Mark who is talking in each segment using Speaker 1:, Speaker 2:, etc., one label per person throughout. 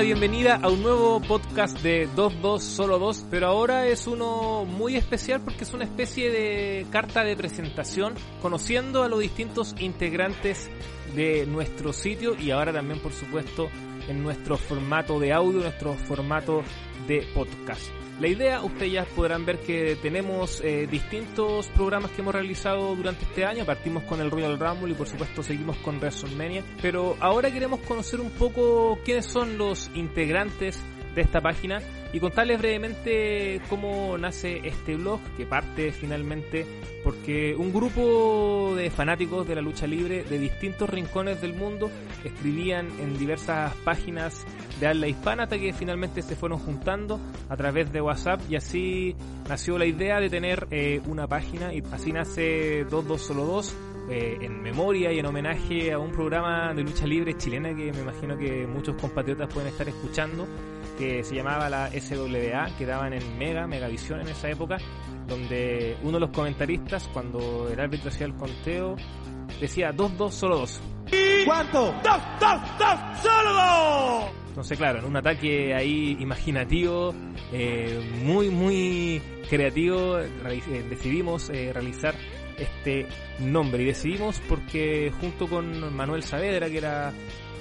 Speaker 1: bienvenida a un nuevo podcast de 22 Solo 2, pero ahora es uno muy especial porque es una especie de carta de presentación conociendo a los distintos integrantes de nuestro sitio y ahora también por supuesto en nuestro formato de audio, nuestro formato de podcast. La idea, ustedes ya podrán ver que tenemos eh, distintos programas que hemos realizado durante este año. Partimos con el Royal Rumble y por supuesto seguimos con WrestleMania. Pero ahora queremos conocer un poco quiénes son los integrantes esta página y contarles brevemente cómo nace este blog que parte finalmente porque un grupo de fanáticos de la lucha libre de distintos rincones del mundo escribían en diversas páginas de habla hispana hasta que finalmente se fueron juntando a través de WhatsApp y así nació la idea de tener eh, una página y así nace 2202 eh, en memoria y en homenaje a un programa de lucha libre chilena que me imagino que muchos compatriotas pueden estar escuchando que se llamaba la SWA, que daban en Mega, Megavisión en esa época, donde uno de los comentaristas, cuando el árbitro hacía el conteo, decía 2-2, solo 2.
Speaker 2: ¿Cuánto? ¡Dos, dos, dos, solo dos!
Speaker 1: Entonces, claro, en un ataque ahí imaginativo, eh, muy, muy creativo, eh, decidimos eh, realizar este nombre. Y decidimos porque junto con Manuel Saavedra, que era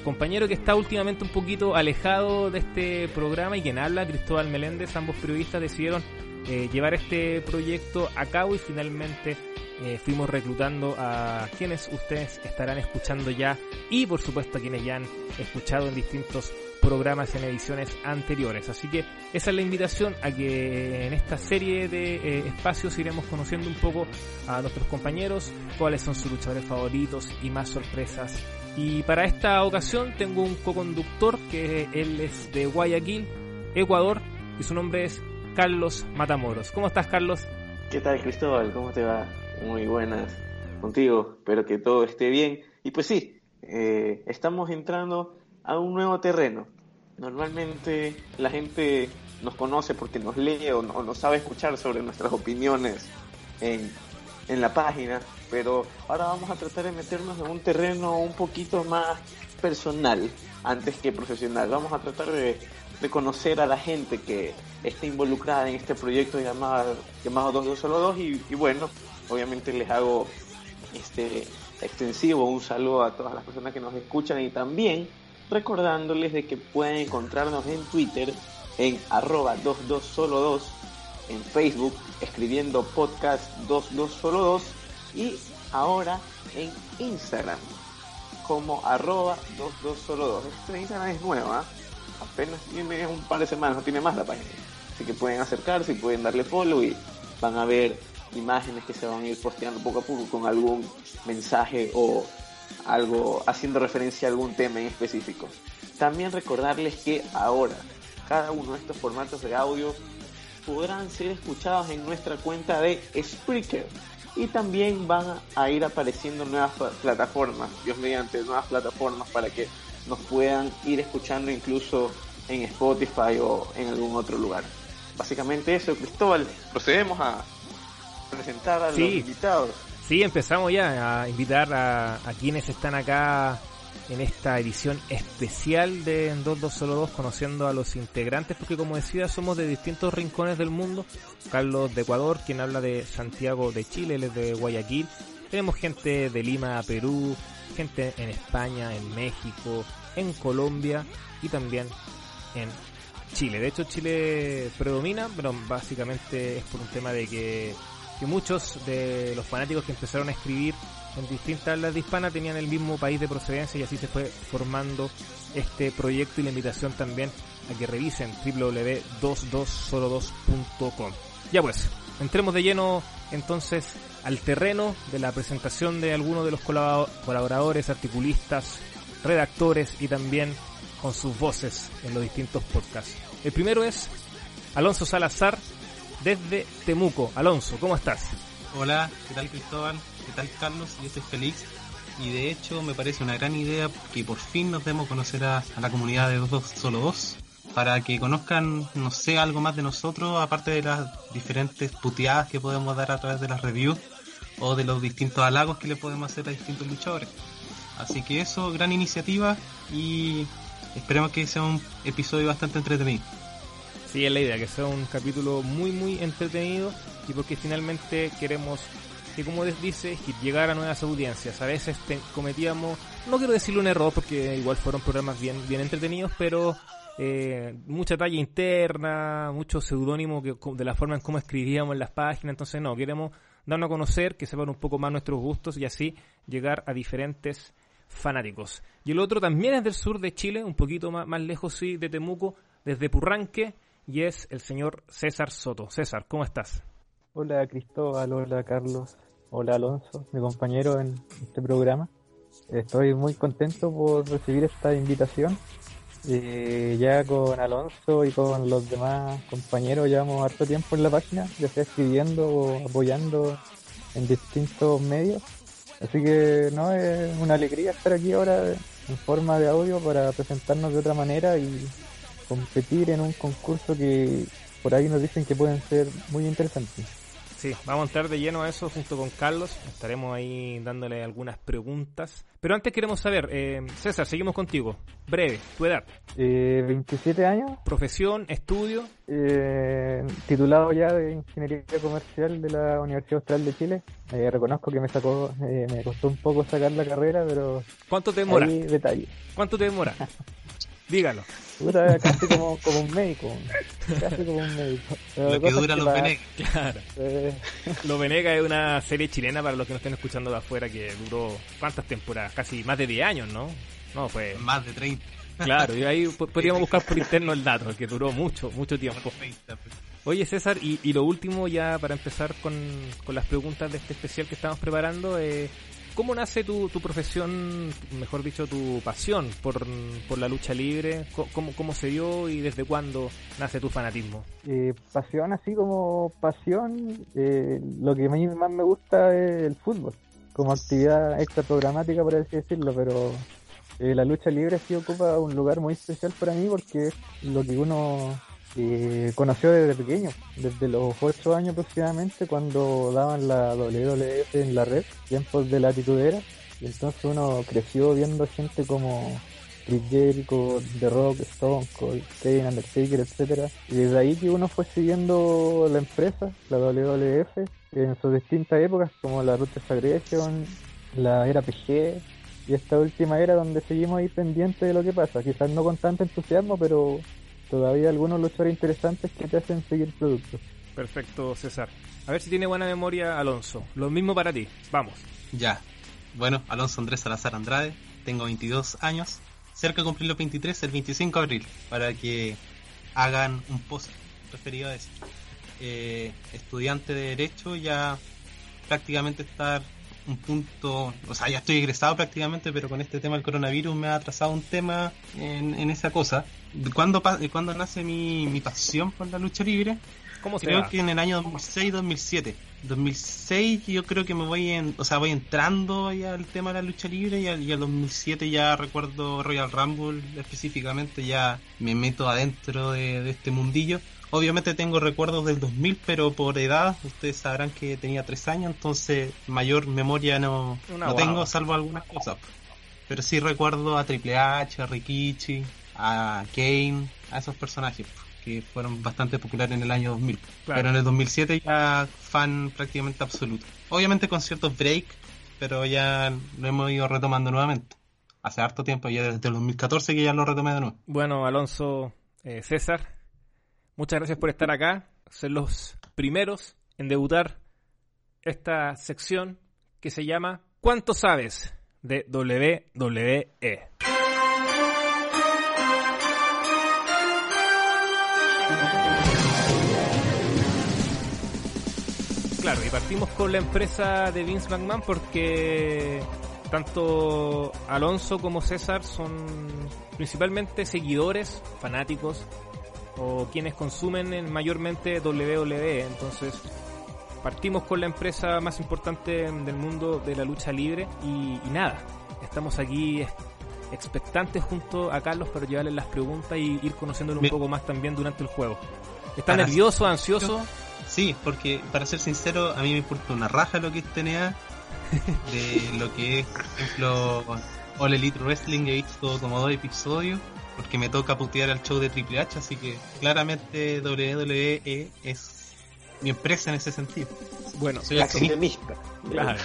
Speaker 1: compañero que está últimamente un poquito alejado de este programa y quien habla, Cristóbal Meléndez, ambos periodistas decidieron eh, llevar este proyecto a cabo y finalmente eh, fuimos reclutando a quienes ustedes estarán escuchando ya y por supuesto a quienes ya han escuchado en distintos programas en ediciones anteriores. Así que esa es la invitación a que en esta serie de eh, espacios iremos conociendo un poco a nuestros compañeros, cuáles son sus luchadores favoritos y más sorpresas y para esta ocasión tengo un co-conductor que él es de Guayaquil, Ecuador, y su nombre es Carlos Matamoros. ¿Cómo estás, Carlos?
Speaker 3: ¿Qué tal, Cristóbal? ¿Cómo te va? Muy buenas contigo. Espero que todo esté bien. Y pues sí, eh, estamos entrando a un nuevo terreno. Normalmente la gente nos conoce porque nos lee o, o nos sabe escuchar sobre nuestras opiniones en en la página, pero ahora vamos a tratar de meternos en un terreno un poquito más personal antes que profesional. Vamos a tratar de, conocer a la gente que está involucrada en este proyecto llamado, llamado 222 y, y bueno, obviamente les hago este extensivo un saludo a todas las personas que nos escuchan y también recordándoles de que pueden encontrarnos en Twitter en arroba 22solo2 en Facebook escribiendo podcast 22solo2 y ahora en Instagram como arroba 22solo2. Este Instagram es nueva, apenas tiene un par de semanas, no tiene más la página. Así que pueden acercarse y pueden darle follow y van a ver imágenes que se van a ir posteando poco a poco con algún mensaje o algo haciendo referencia a algún tema en específico. También recordarles que ahora cada uno de estos formatos de audio podrán ser escuchados en nuestra cuenta de Spreaker. Y también van a ir apareciendo nuevas plataformas, Dios mediante nuevas plataformas para que nos puedan ir escuchando incluso en Spotify o en algún otro lugar. Básicamente eso, Cristóbal, procedemos a presentar a los invitados.
Speaker 1: Sí, empezamos ya a invitar a, a quienes están acá en esta edición especial de 2202 conociendo a los integrantes porque como decía somos de distintos rincones del mundo. Carlos de Ecuador, quien habla de Santiago de Chile, él es de Guayaquil. Tenemos gente de Lima, Perú, gente en España, en México, en Colombia y también en Chile. De hecho Chile predomina, pero básicamente es por un tema de que muchos de los fanáticos que empezaron a escribir en distintas áreas de tenían el mismo país de procedencia y así se fue formando este proyecto y la invitación también a que revisen www.22solo2.com. Ya pues, entremos de lleno entonces al terreno de la presentación de algunos de los colaboradores, articulistas, redactores y también con sus voces en los distintos podcasts. El primero es Alonso Salazar desde Temuco. Alonso, ¿cómo estás?
Speaker 4: Hola, ¿qué tal Cristóbal? ¿Qué tal Carlos? Yo soy Félix y de hecho me parece una gran idea que por fin nos demos conocer a, la comunidad de dos, solo dos para que conozcan, no sé, algo más de nosotros aparte de las diferentes puteadas que podemos dar a través de las reviews o de los distintos halagos que le podemos hacer a distintos luchadores. Así que eso, gran iniciativa y esperemos que sea un episodio bastante entretenido.
Speaker 1: Sí, es la idea, que sea un capítulo muy, muy entretenido y porque finalmente queremos que, como dice, llegar a nuevas audiencias. A veces cometíamos, no quiero decirlo un error porque igual fueron programas bien, bien entretenidos, pero eh, mucha talla interna, mucho seudónimo de la forma en cómo escribíamos en las páginas. Entonces, no, queremos darnos a conocer, que sepan un poco más nuestros gustos y así llegar a diferentes fanáticos. Y el otro también es del sur de Chile, un poquito más, más lejos, sí, de Temuco, desde Purranque, y es el señor César Soto. César, ¿cómo estás?
Speaker 5: Hola Cristóbal, hola Carlos, hola Alonso, mi compañero en este programa. Estoy muy contento por recibir esta invitación eh, ya con Alonso y con los demás compañeros llevamos harto tiempo en la página, ya sea escribiendo o apoyando en distintos medios. Así que no es una alegría estar aquí ahora en forma de audio para presentarnos de otra manera y competir en un concurso que por ahí nos dicen que pueden ser muy interesantes.
Speaker 1: Sí, vamos a entrar de lleno a eso junto con Carlos. Estaremos ahí dándole algunas preguntas. Pero antes queremos saber, eh, César, seguimos contigo. Breve, tu edad.
Speaker 5: Eh, 27 años.
Speaker 1: Profesión, estudio.
Speaker 5: Eh, titulado ya de Ingeniería Comercial de la Universidad Austral de Chile. Eh, reconozco que me sacó, eh, me costó un poco sacar la carrera, pero...
Speaker 1: ¿Cuánto te demora?
Speaker 5: detalle.
Speaker 1: ¿Cuánto te demora? Dígalo.
Speaker 5: Puta, casi como, como, un médico. Casi como un médico.
Speaker 4: lo que dura los Venegas.
Speaker 1: Claro. Eh. Los Venegas es una serie chilena para los que nos estén escuchando de afuera que duró ¿cuántas temporadas? Casi más de 10 años, ¿no? No, fue.
Speaker 4: Más de 30.
Speaker 1: Claro, y ahí podríamos buscar por interno el dato, que duró mucho, mucho tiempo. Pues. Oye César, y, y lo último ya para empezar con, con las preguntas de este especial que estamos preparando, eh, ¿Cómo nace tu, tu profesión, mejor dicho, tu pasión por, por la lucha libre? ¿Cómo, ¿Cómo, se dio y desde cuándo nace tu fanatismo?
Speaker 5: Eh, pasión, así como pasión, eh, lo que a mí más me gusta es el fútbol, como actividad extra programática, por así decirlo, pero eh, la lucha libre sí ocupa un lugar muy especial para mí porque es lo que uno eh, conoció desde pequeño, desde los 8 años aproximadamente, cuando daban la WWF en la red, tiempos de la titudera, y entonces uno creció viendo gente como Chris Jericho, The Rock, Stone Cold, Kane, Undertaker, etcétera, y desde ahí que uno fue siguiendo la empresa, la WWF, en sus distintas épocas, como la Ruthless Aggression, la era PG, y esta última era donde seguimos ahí pendientes de lo que pasa, quizás no con tanto entusiasmo, pero todavía algunos luchadores interesantes que te hacen seguir productos.
Speaker 1: Perfecto, César. A ver si tiene buena memoria Alonso. Lo mismo para ti. Vamos.
Speaker 4: Ya. Bueno, Alonso Andrés Salazar Andrade. Tengo 22 años. Cerca de cumplir los 23 el 25 de abril. Para que hagan un post referido a eso. Eh, estudiante de Derecho, ya prácticamente estar un punto, o sea, ya estoy egresado prácticamente, pero con este tema del coronavirus me ha atrasado un tema en, en esa cosa. ¿Cuándo, ¿Cuándo nace mi, mi pasión por la lucha libre?
Speaker 1: ¿Cómo
Speaker 4: creo que en el año 2006-2007. 2006 yo creo que me voy en, o sea, voy entrando ya al tema de la lucha libre y al, y 2007 ya recuerdo Royal Rumble específicamente, ya me meto adentro de, de este mundillo. Obviamente tengo recuerdos del 2000, pero por edad, ustedes sabrán que tenía 3 años, entonces mayor memoria no, no tengo, salvo algunas cosas. Pero sí recuerdo a Triple H, a Rikichi, a Kane, a esos personajes que fueron bastante populares en el año 2000. Pero en el 2007 ya fan prácticamente absoluto. Obviamente con ciertos breaks, pero ya lo hemos ido retomando nuevamente. Hace harto tiempo, ya desde el 2014 que ya lo retomé de nuevo.
Speaker 1: Bueno, Alonso, eh, César, Muchas gracias por estar acá, ser los primeros en debutar esta sección que se llama ¿Cuánto sabes? de WWE. Claro, y partimos con la empresa de Vince McMahon porque tanto Alonso como César son principalmente seguidores, fanáticos o quienes consumen mayormente WWE. Entonces, partimos con la empresa más importante del mundo de la lucha libre y, nada, estamos aquí expectantes junto a Carlos para llevarle las preguntas y ir conociéndolo un poco más también durante el juego. ¿Está nervioso, ansioso?
Speaker 4: Sí, porque para ser sincero, a mí me importa una raja lo que es TNA, de lo que es, por ejemplo, All Elite Wrestling, he visto como dos episodios porque me toca putear al show de Triple H, así que claramente WWE es mi empresa en ese sentido.
Speaker 1: Bueno,
Speaker 4: Soy accionista.
Speaker 1: Claro.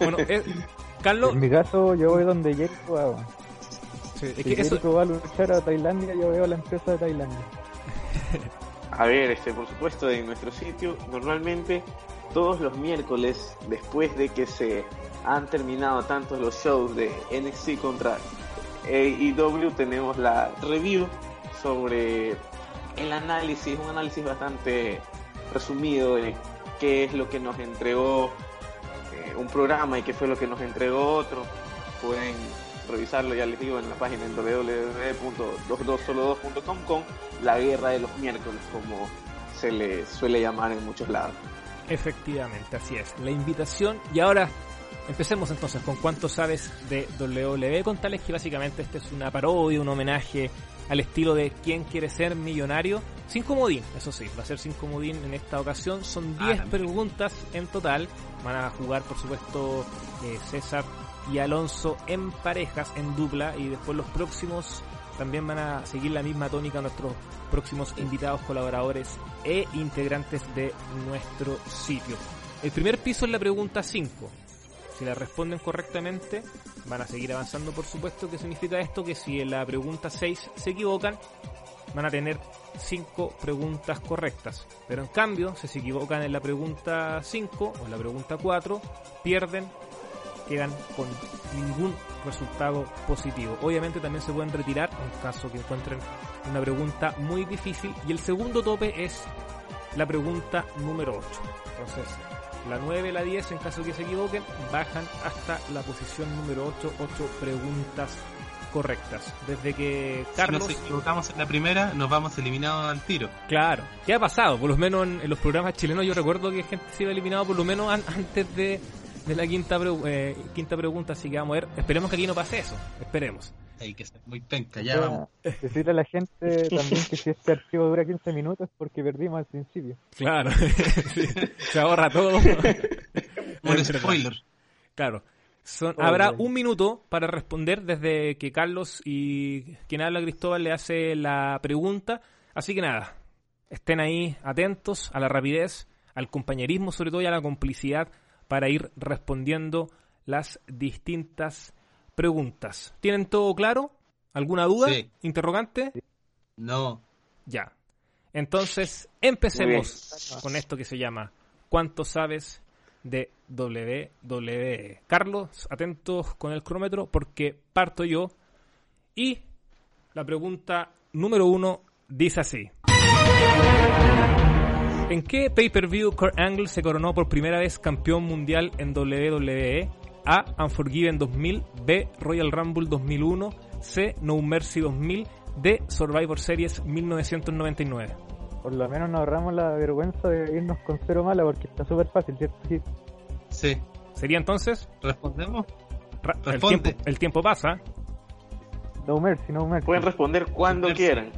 Speaker 1: Bueno, eh, Carlos,
Speaker 5: En mi caso, yo voy donde Jericho va.
Speaker 1: sí, es
Speaker 5: Si
Speaker 1: que eso,
Speaker 5: Jericho va a luchar a Tailandia, yo veo la empresa de Tailandia.
Speaker 3: A ver, este, por supuesto, en nuestro sitio, normalmente todos los miércoles, después de que se han terminado tantos los shows de NXT contra AEW, tenemos la review sobre el análisis, un análisis bastante resumido de qué es lo que nos entregó eh, un programa y qué fue lo que nos entregó otro. Pueden revisarlo, ya les digo, en la página en www.22solo2.com con la guerra de los miércoles, como se le suele llamar en muchos lados.
Speaker 1: efectivamente, así es. La invitación y ahora empecemos entonces con cuánto sabes de WWE. Contales que básicamente este es una parodia, un homenaje al estilo de ¿Quién quiere ser millonario? Sin comodín, eso sí, va a ser sin comodín en esta ocasión. Son
Speaker 4: Ah,
Speaker 1: 10
Speaker 4: también.
Speaker 1: preguntas en total. Van a jugar, por supuesto, eh, César y Alonso en parejas, en dupla, y después los próximos también van a seguir la misma tónica nuestros próximos invitados, colaboradores e integrantes de nuestro sitio. El primer piso es la pregunta 5. Si la responden correctamente, van a seguir avanzando, por supuesto. ¿Qué significa esto? Que si en la pregunta 6 se equivocan, van a tener 5 preguntas correctas. Pero en cambio, si se equivocan en la pregunta 5 o en la pregunta 4, pierden, quedan con ningún resultado positivo. Obviamente también se pueden retirar en caso que encuentren una pregunta muy difícil. Y el segundo tope es la pregunta número 8. Entonces, la 9 y la 10, en caso que se equivoquen, bajan hasta la posición número 8, 8 preguntas correctas. Desde que
Speaker 4: Si
Speaker 1: Carlos...
Speaker 4: nos equivocamos en la primera, nos vamos eliminados al tiro.
Speaker 1: Claro, ¿qué ha pasado? Por lo menos en, en los programas chilenos yo recuerdo que gente se iba eliminado por lo menos an- antes de, de la quinta, pre- eh, quinta pregunta, así que vamos a ver. Esperemos que aquí no pase eso, esperemos.
Speaker 4: Hay que ser muy penca, ya vamos.
Speaker 5: Decirle a la gente también que si este archivo dura 15 minutos es porque perdimos al principio.
Speaker 1: Claro, Sí, se ahorra todo.
Speaker 4: Un spoiler.
Speaker 1: Claro. Son, habrá un minuto para responder desde que Carlos y quien habla Cristóbal le hace la pregunta. Así que nada, estén ahí atentos a la rapidez, al compañerismo sobre todo y a la complicidad para ir respondiendo las distintas preguntas. ¿Tienen todo claro? ¿Alguna duda?
Speaker 4: Sí.
Speaker 1: ¿Interrogante?
Speaker 4: No.
Speaker 1: Ya. Entonces, empecemos con esto que se llama ¿Cuánto sabes de WWE? Carlos, atentos con el cronómetro porque parto yo. Y la pregunta número uno dice así. ¿En qué pay-per-view Kurt Angle se coronó por primera vez campeón mundial en WWE? A. Unforgiven 2000 B. Royal Rumble 2001 C. No Mercy 2000 D. Survivor Series 1999
Speaker 5: Por lo menos nos ahorramos la vergüenza de irnos con cero mala porque está súper fácil, ¿cierto? Sí.
Speaker 4: Sí.
Speaker 1: ¿Sería entonces?
Speaker 4: ¿Respondemos?
Speaker 1: Ra- El
Speaker 4: Responde.
Speaker 1: tiempo, el tiempo pasa.
Speaker 5: No Mercy, No Mercy.
Speaker 3: Pueden responder cuando
Speaker 4: Mercy.
Speaker 3: quieran.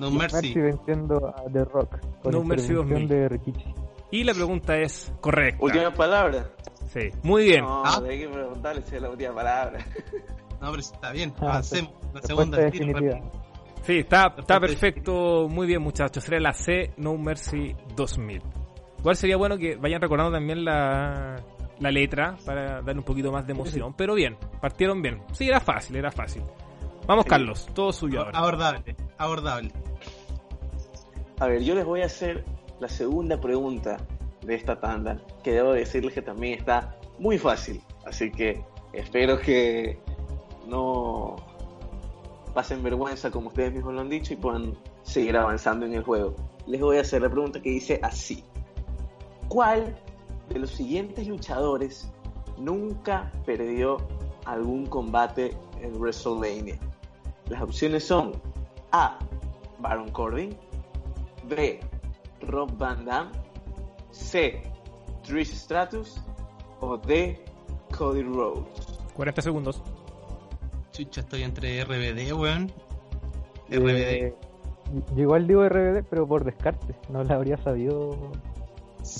Speaker 4: No
Speaker 5: No
Speaker 4: Mercy.
Speaker 5: venciendo a The Rock con
Speaker 1: No Mercy
Speaker 5: intervención
Speaker 1: 2000.
Speaker 5: de Rikichi.
Speaker 1: Y la pregunta es correcta.
Speaker 3: Última palabra.
Speaker 1: Sí. Muy bien.
Speaker 3: No,
Speaker 4: Ah.
Speaker 3: hay que preguntarle si es la última palabra.
Speaker 4: No, pero está bien.
Speaker 5: Ah,
Speaker 4: Avancemos. La segunda
Speaker 5: definitiva.
Speaker 1: Sí, está, está perfecto. Muy bien, muchachos. Sería la C No Mercy 2000. Igual sería bueno que vayan recordando también la, la letra para darle un poquito más de emoción. Pero bien, partieron bien. Sí, era fácil, era fácil. Vamos,
Speaker 3: Sí.
Speaker 1: Carlos. Todo suyo ahora.
Speaker 4: Abordable. Abordable.
Speaker 3: A ver, yo les voy a hacer la segunda pregunta de esta tanda, que debo decirles que también está muy fácil. Así que espero que no pasen vergüenza como ustedes mismos lo han dicho y puedan seguir avanzando en el juego. Les voy a hacer la pregunta que dice así. ¿Cuál de los siguientes luchadores nunca perdió algún combate en WrestleMania? Las opciones son A. Baron Corbin B. Rob Van Dam C. Trish Stratus o D. Cody Rhodes
Speaker 1: 40 segundos.
Speaker 4: Chucha, estoy entre RBD, weón.
Speaker 5: Eh,
Speaker 4: RBD.
Speaker 5: yo igual digo RBD, pero por descarte. No la habría sabido.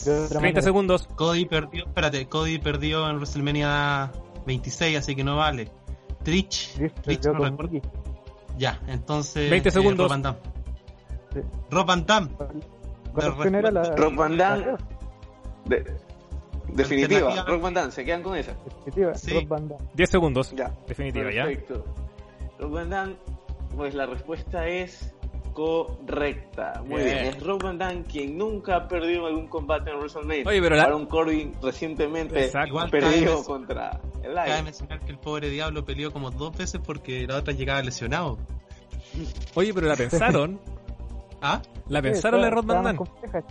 Speaker 5: de otra
Speaker 1: 30
Speaker 5: manera.
Speaker 1: segundos.
Speaker 4: Cody perdió, espérate, Cody perdió en WrestleMania 26, así que no vale. Trish,
Speaker 5: Trish
Speaker 4: Trish no recuerdo. Ya, entonces.
Speaker 1: 20
Speaker 4: eh,
Speaker 1: segundos.
Speaker 4: Damme.
Speaker 5: Sí.
Speaker 4: Rob Van Damme.
Speaker 5: ¿Cuál opción era la
Speaker 3: Rock Van Damme. De- definitiva. Rock Van Damme, se quedan con esa.
Speaker 5: definitiva?
Speaker 4: Sí.
Speaker 5: Rock Van Damme.
Speaker 1: 10 segundos.
Speaker 3: Ya.
Speaker 1: Definitiva, ¿ya?
Speaker 3: Perfecto. Rock Van Damme, pues la respuesta es correcta. Muy
Speaker 1: Bien.
Speaker 3: bien. Es Rock Van Damme quien nunca ha perdido algún combate en WrestleMania.
Speaker 1: Oye, pero la-
Speaker 3: Baron Corbin recientemente
Speaker 1: Exacto.
Speaker 4: Igual
Speaker 3: perdió
Speaker 4: cabe-
Speaker 3: contra el
Speaker 4: Cabe mencionar que el pobre diablo peleó como dos veces porque la otra llegaba lesionado.
Speaker 1: Oye, pero la pensaron.
Speaker 4: ¿Ah?
Speaker 1: La
Speaker 5: Sí,
Speaker 1: pensaron la
Speaker 5: más compleja.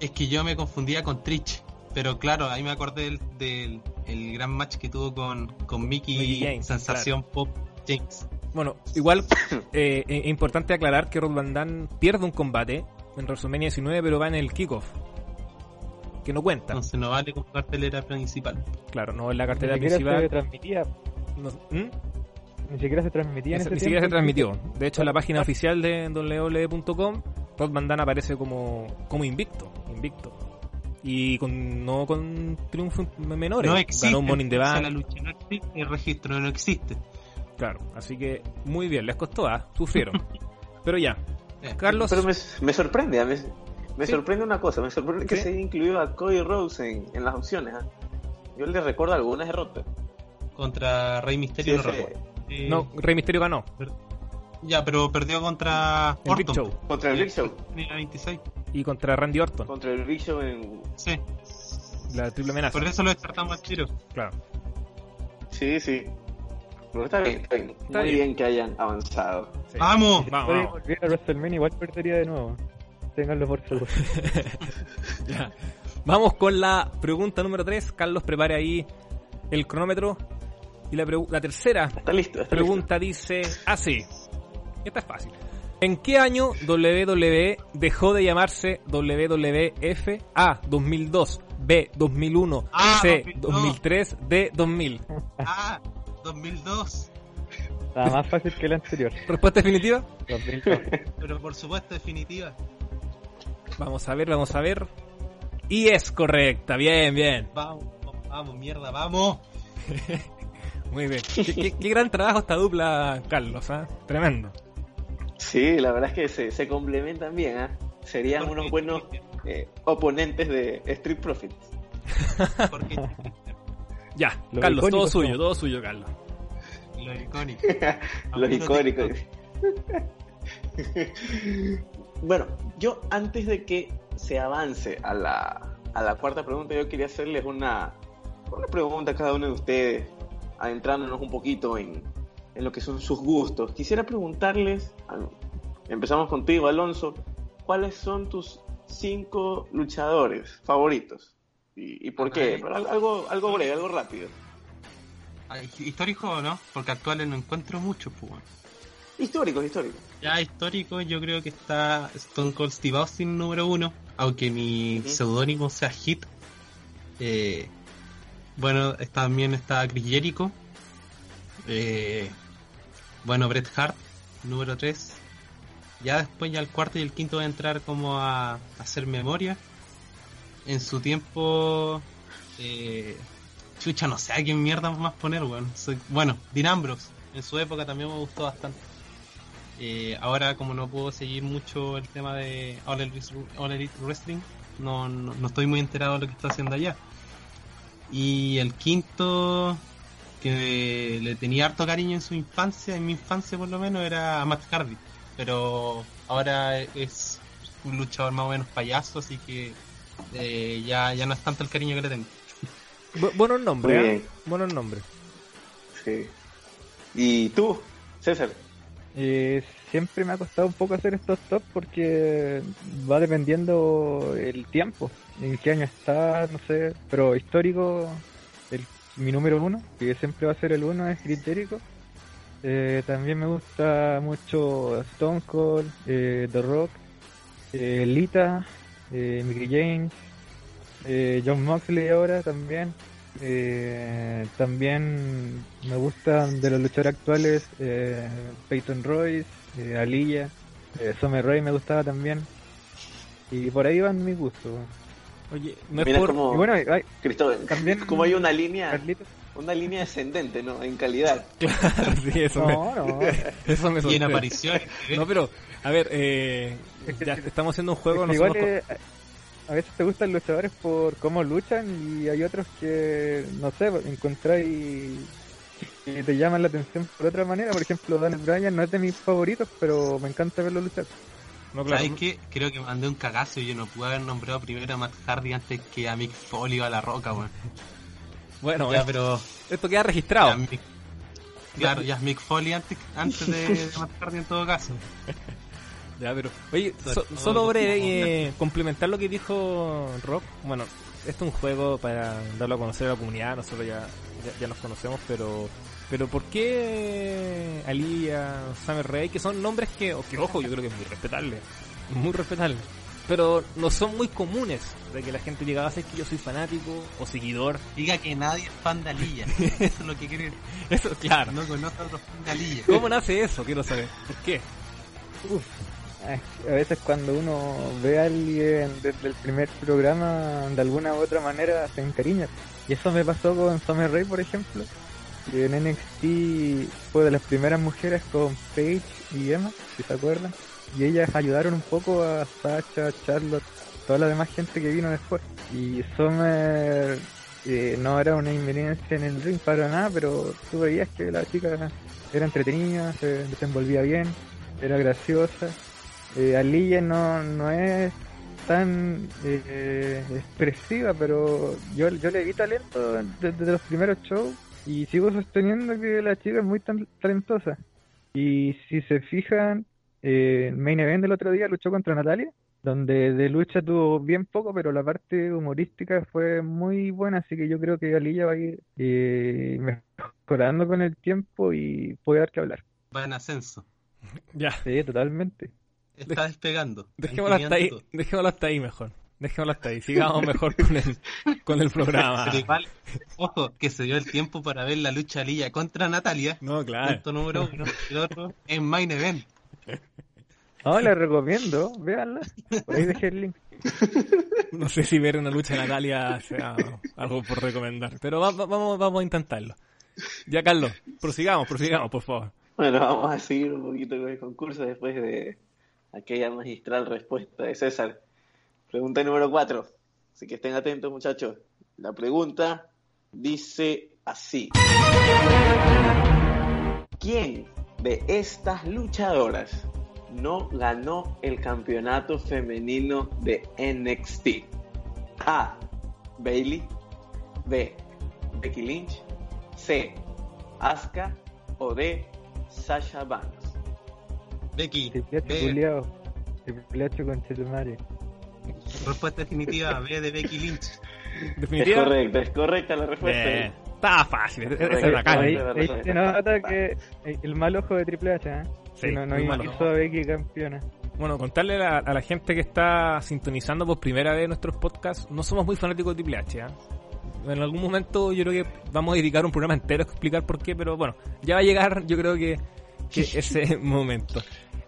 Speaker 4: Es que yo me confundía con Trish. Pero claro, ahí me acordé del, del- el gran match que tuvo con, con Mickey,
Speaker 1: Mickey James,
Speaker 4: Sensación Pop James.
Speaker 1: Bueno, igual eh, es importante aclarar que Rod Van Damme pierde un combate en WrestleMania 19, pero va en el kickoff. Que no cuenta.
Speaker 4: Entonces no vale como cartelera principal.
Speaker 1: Claro, no en la cartera
Speaker 5: siquiera se
Speaker 1: principal.
Speaker 5: transmitía.
Speaker 1: no- ¿Mm?
Speaker 5: Ni siquiera se transmitía en
Speaker 1: Ni siquiera se transmitió. De hecho, en la página oficial de www.com, Rod Van Damme aparece como, como invicto. Invicto. Y con, no con triunfos menores.
Speaker 4: No existe.
Speaker 1: Ganó un
Speaker 4: sea,
Speaker 1: Bank.
Speaker 4: la lucha no existe, el registro no existe.
Speaker 1: Claro, así que muy bien, les costó, ¿ah? sufrieron. Pero ya,
Speaker 4: Eh,
Speaker 1: Carlos,
Speaker 3: Pero me, me sorprende, ¿ah? me, me
Speaker 1: Sí.
Speaker 3: sorprende una cosa, me sorprende que
Speaker 1: Sí.
Speaker 3: se haya incluido a Cody Rose en, en las opciones. ¿ah? Yo le recuerdo algunas derrotas.
Speaker 4: Contra Rey Misterio
Speaker 3: Sí,
Speaker 4: no
Speaker 3: ese-
Speaker 4: recuerdo. Eh,
Speaker 1: no, Rey Misterio ganó.
Speaker 4: Ya, pero perdió contra
Speaker 1: El Big
Speaker 4: Orton.
Speaker 1: Show.
Speaker 3: Contra el Big Show.
Speaker 4: Tenía 26.
Speaker 1: Y contra Randy Orton,
Speaker 3: Contra el Big Show en...
Speaker 4: Sí,
Speaker 1: la triple amenaza.
Speaker 4: por eso lo descartamos al tiro.
Speaker 1: Claro.
Speaker 3: Sí, sí. Pero está bien, está bien.
Speaker 1: Está
Speaker 3: Muy
Speaker 1: bien.
Speaker 3: bien. que hayan avanzado.
Speaker 1: Sí.
Speaker 4: ¡Vamos!
Speaker 1: Vamos,
Speaker 5: Si
Speaker 1: vamos.
Speaker 5: volviera a WrestleMania igual perdería de nuevo. Ténganlo por seguro.
Speaker 1: Ya. Vamos con la pregunta número 3. Carlos, prepare ahí el cronómetro. Y la, la tercera
Speaker 3: Está listo, está
Speaker 1: pregunta dice así. Esta es fácil. ¿En qué año WWE dejó de llamarse WWF? A. 2002. B. 2001.
Speaker 4: Ah,
Speaker 1: C.
Speaker 4: 2002.
Speaker 1: 2003. D. 2000.
Speaker 4: ¡Ah! 2002.
Speaker 5: Nada más fácil que el anterior.
Speaker 1: ¿Respuesta definitiva?
Speaker 5: 2002.
Speaker 4: Pero por supuesto, definitiva.
Speaker 1: Vamos a ver, vamos a ver. Y es correcta. Bien, bien.
Speaker 4: Vamos, vamos, mierda, vamos.
Speaker 1: Muy bien. Qué, qué- qué gran trabajo esta dupla, Carlos. ¿ah? Tremendo.
Speaker 3: Sí, la verdad es que se, se complementan bien. ¿ah? Serían unos buenos eh, oponentes de Street Profits.
Speaker 4: Porque
Speaker 1: Ya,
Speaker 5: Los
Speaker 1: Carlos, todo suyo, todo suyo, Carlos.
Speaker 4: lo icónico.
Speaker 3: Icónicos.
Speaker 4: de
Speaker 3: bueno, yo antes de que se avance a la, a la cuarta pregunta, yo quería hacerles una, una pregunta a cada uno de ustedes, adentrándonos un poquito en, en lo que son sus gustos. Quisiera preguntarles, empezamos contigo, Alonso, ¿cuáles son tus cinco luchadores favoritos? ¿Y, y por qué? Algo, algo breve, algo rápido.
Speaker 4: ¿Histórico o no? Porque actuales no encuentro muchos, pues. bueno.
Speaker 3: Históricos, históricos.
Speaker 4: Ya histórico, yo creo que está Stone Cold Steve Austin número uno, aunque mi
Speaker 3: Ujú.
Speaker 4: seudónimo sea Hit. Eh, bueno, también está Chris Jericho. Eh, bueno, Bret Hart, número 3. Ya después, ya el cuarto y el quinto voy a entrar como a, hacer memoria. En su tiempo, eh, chucha, no sé a quién mierda más poner, weón. Bueno, Dean Ambrose, en su época también me gustó bastante. Eh, ahora, como no puedo seguir mucho el tema de All All Elite Wrestling, no, no, no estoy muy enterado de lo que está haciendo allá. Y el quinto, que le tenía harto cariño en su infancia, en mi infancia por lo menos, era Matt Hardy. Pero ahora es un luchador más o menos payaso, así que eh, ya, ya no es tanto el cariño que le tengo.
Speaker 1: Bu- buenos nombres,
Speaker 3: bien.
Speaker 1: Buenos nombres.
Speaker 3: Sí. ¿Y tú, César?
Speaker 5: Eh, siempre me ha costado un poco hacer estos top porque va dependiendo el tiempo, en qué año está, no sé, pero histórico, el, mi número uno, que siempre va a ser el uno, es Jericho. Eh, también me gusta mucho Stone Cold, eh, The Rock, eh, Lita, eh, Mickey James, John Moxley ahora también. También me gustan de los luchadores actuales Peyton Royce, eh, Aliyah, eh, Summer Rae me gustaba también. Y por ahahí van mis gustos.
Speaker 1: Oye, no es
Speaker 3: Mira
Speaker 1: por...
Speaker 5: bueno, hay,
Speaker 3: Cristóbal,
Speaker 5: también
Speaker 3: como hay una línea,
Speaker 5: Carlitos,
Speaker 3: una línea descendente, ¿no? En calidad.
Speaker 1: Claro, sí, eso me,
Speaker 5: No, no.
Speaker 1: eso me
Speaker 4: Y en
Speaker 1: sorprende.
Speaker 4: apariciones.
Speaker 1: No, pero, a ver, eh, ya estamos haciendo un juego,
Speaker 5: Es
Speaker 1: somos
Speaker 5: igual eh, a veces te gustan luchadores por cómo luchan y hay otros que, no sé, encontráis que te llaman la atención por otra manera. Por ejemplo, Daniel Bryan no es de mis favoritos, pero me encanta verlo luchar.
Speaker 1: co- no, claro.
Speaker 4: ¿Sabes qué? Creo que mandé un cagazo y yo no pude haber nombrado primero a Matt Hardy antes que a Mick Foley o a La Roca, weón.
Speaker 1: Bueno,
Speaker 4: Ya,
Speaker 1: es-
Speaker 4: pero...
Speaker 1: esto queda
Speaker 4: ya,
Speaker 1: registrado.
Speaker 4: Mick- Claro, ya es Mick Foley antes, antes de, de Matt Hardy en todo caso.
Speaker 1: Ya, pero, oye, so- solo breve,
Speaker 4: tipos
Speaker 1: eh, complementar lo que dijo Rock. Bueno, esto es un juego para darlo a conocer a la comunidad, nosotros ya, ya, ya nos conocemos, pero pero ¿por qué Aliyah, Summer Rae, que son nombres que, o que ojo, yo creo que es muy respetable, muy respetable, pero no son muy comunes de que la gente llegaba a decir que yo soy fanático o seguidor.
Speaker 4: Diga que nadie es fan de Aliyah. Eso es lo que quiere.
Speaker 1: Eso, claro.
Speaker 4: No conoce a otros fan de Aliyah.
Speaker 1: ¿Cómo nace eso? Quiero saber. ¿Por qué?
Speaker 5: Ah, A veces cuando uno ve a alguien desde el primer programa, de alguna u otra manera se encariña. Y eso me pasó con Summer Rae, por ejemplo. En NXT fue de las primeras mujeres con Paige y Emma, si se acuerdan. Y ellas ayudaron un poco a Sacha, Charlotte, toda la demás gente que vino después. Y Summer eh, no era una inminencia en el ring para nada, pero tú veías que la chica era entretenida, se desenvolvía bien, era graciosa. Eh, no, no es tan eh, expresiva, pero yo, yo le vi talento desde los primeros shows y sigo sosteniendo que la chica es muy tan talentosa. Y si se fijan, eh, el main event del otro día luchó contra Natalia, donde de lucha tuvo bien poco, pero la parte humorística fue muy buena, así que yo creo que Aliyah va a ir eh, mejorando con el tiempo y puede dar que hablar.
Speaker 4: Va en ascenso.
Speaker 1: Ya.
Speaker 5: Sí, totalmente.
Speaker 4: Está despegando.
Speaker 1: Dejémoslo hasta ahí, dejémoslo hasta ahí mejor. Dejémoslo hasta ahí. Sigamos mejor con el, con el programa.
Speaker 4: Pero igual, ojo, que se dio el tiempo para ver la lucha Aliyah contra Natalia.
Speaker 1: No, claro.
Speaker 4: Punto número uno. El otro en Main Event.
Speaker 5: No, les recomiendo, véanla. Por ahí dejé el link.
Speaker 1: No sé si ver una lucha de Natalia sea algo por recomendar. Pero va- va- vamos, vamos a intentarlo. Ya, Carlos, prosigamos, prosigamos, por favor.
Speaker 3: Bueno, vamos a seguir un poquito con el concurso después de aquella magistral respuesta de César. Pregunta número 4. Así que estén atentos, muchachos. La pregunta dice así. ¿Quién de estas luchadoras no ganó el campeonato femenino de NXT? A. Bailey. B. Becky Lynch. C. Asuka. O D. Sasha Banks.
Speaker 4: Becky,
Speaker 5: Triple H. Triple H con Chetumare.
Speaker 4: Respuesta definitiva, B de Becky Lynch.
Speaker 3: Es correcta, es correcta la respuesta.
Speaker 1: Bien. Estaba fácil. Esa calle.
Speaker 5: Ahí, ahí
Speaker 3: verdad,
Speaker 5: se nota que el mal ojo de Triple H, ¿eh?
Speaker 1: Sí,
Speaker 5: no, no hizo a Becky campeona.
Speaker 1: Bueno, contarle a la, a la gente que está sintonizando por primera vez nuestros podcasts, no somos muy fanáticos de Triple H. ¿ah? En algún momento yo creo que vamos a dedicar un programa entero a explicar por qué, pero bueno, ya va a llegar yo creo que, que ese momento.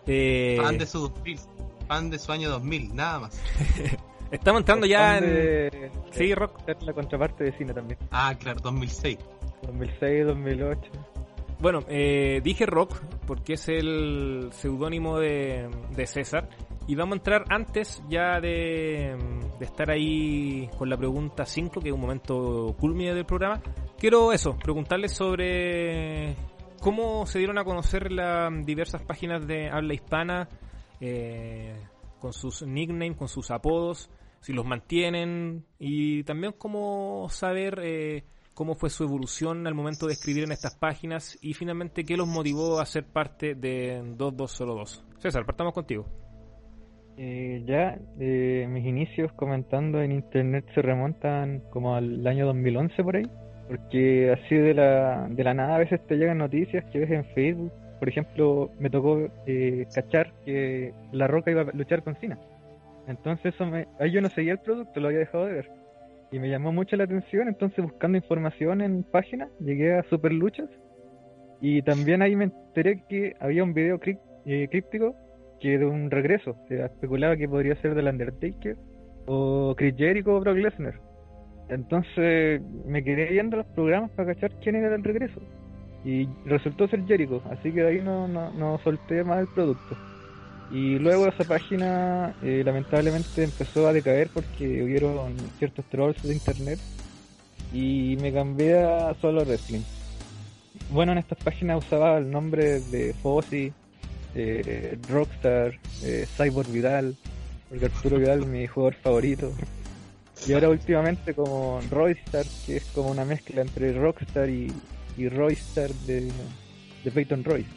Speaker 1: Eh,
Speaker 4: Fan de su 2000. Fan de su año 2000, nada más.
Speaker 1: estamos entrando ya en...
Speaker 5: de-
Speaker 1: Sí, Rock.
Speaker 5: ser la contraparte de cine también.
Speaker 4: Ah, claro, 2006.
Speaker 5: 2006, 2008.
Speaker 1: Bueno, eh, dije Rock porque es el seudónimo de, de César. Y vamos a entrar antes ya de, de estar ahí con la pregunta 5, que es un momento culmine del programa. Quiero eso, preguntarles sobre cómo se dieron a conocer las diversas páginas de habla hispana, eh, con sus nicknames, con sus apodos, si los mantienen y también cómo saber eh, cómo fue su evolución al momento de escribir en estas páginas y finalmente qué los motivó a ser parte de 2202. César, partamos contigo.
Speaker 5: Eh, ya, eh, mis inicios comentando en internet se remontan como al año 2011 por ahí, porque así de la, de la nada a veces te llegan noticias que ves en Facebook. Por ejemplo, me tocó eh, cachar que La Roca iba a luchar con Cena. Entonces eso me, ahí yo no seguía el producto, lo había dejado de ver. Y me llamó mucho la atención, entonces buscando información en páginas, llegué a Super Luchas. Y también ahí me enteré que había un video eh, críptico que de un regreso. Se especulaba que podría ser del Undertaker o Chris Jericho o Brock Lesnar. entonces me quedé viendo los programas para cachar quién era el regreso. Y resultó ser Jericho, así que de ahí no, no, solté más el producto. Y luego esa página eh, lamentablemente empezó a decaer porque hubieron ciertos trolls de internet y me cambié a solo wrestling. Bueno, en estas páginas usaba el nombre de Fossi, eh, Rockstar, eh, Cyborg Vidal, porque Arturo Vidal es mi jugador favorito. Y ahora últimamente como Roystar, que es como una mezcla entre Rockstar y, y Roystar de, de Peyton Royce.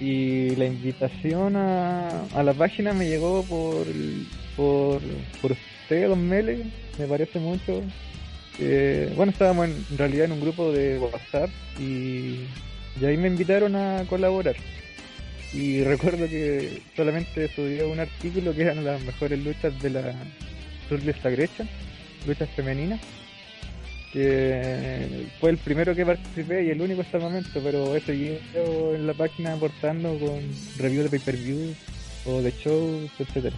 Speaker 5: Y la invitación a, a la página me llegó por, por, por usted, Don Mele, me parece mucho. Eh, bueno, estábamos en, en realidad en un grupo de WhatsApp y, y ahí me invitaron a colaborar. Y recuerdo que solamente subí un artículo que eran las mejores luchas de la Ruthless Aggression, luchas femeninas que fue el primero que participé y el único hasta el momento, pero he seguido en la página aportando con review de pay-per-view o de shows, etcétera.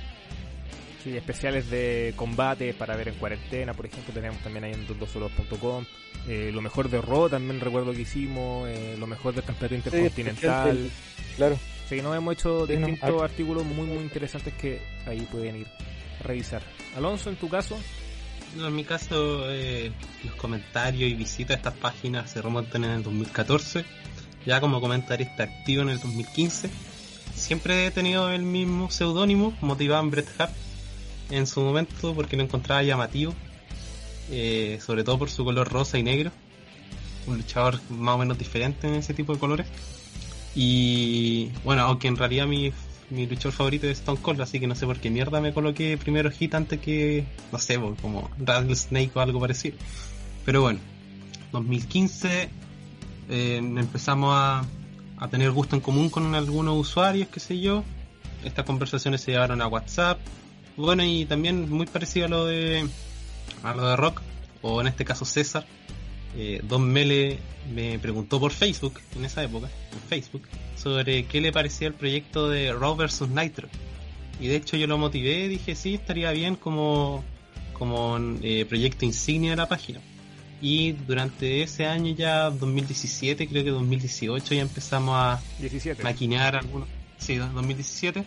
Speaker 1: Sí, especiales de combate para ver en cuarentena, por ejemplo, tenemos también ahí en 22solos.com. Eh, lo mejor de Raw también recuerdo que hicimos, eh, lo mejor del campeonato intercontinental.
Speaker 5: Sí, claro.
Speaker 1: Sí, nos hemos hecho
Speaker 5: Sí,
Speaker 1: distintos
Speaker 5: ah.
Speaker 1: artículos muy muy interesantes que ahí pueden ir a revisar. Alonso, en tu caso,
Speaker 4: En mi caso, eh, los comentarios y visitas a estas páginas se remontan en el 2014. Ya como comentarista activo en el 2015. Siempre he tenido el mismo seudónimo, motivado en Bret Hart. En su momento, porque lo encontraba llamativo. eh, sobre todo por su color rosa y negro. Un luchador más o menos diferente en ese tipo de colores. Y bueno, aunque en realidad mi, mi luchador favorito es Stone Cold, así que no sé por qué mierda me coloqué primero hit antes que, no sé, como Rattlesnake o algo parecido. Pero bueno, 2015 eh, empezamos a, a tener gusto en común con algunos usuarios, qué sé yo. Estas conversaciones se llevaron a WhatsApp. Bueno, y también muy parecido a lo de a lo de Rock, o en este caso César. Eh, Don Mele me preguntó por Facebook, en esa época, en Facebook, sobre qué le parecía el proyecto de Raw vs Nitro. Y de hecho yo lo motivé, dije sí, estaría bien como, como eh, proyecto insignia de la página. Y durante ese año ya, 2017, creo que 2018, ya empezamos a
Speaker 1: 17.
Speaker 4: maquinear algunos. Sí, 2017.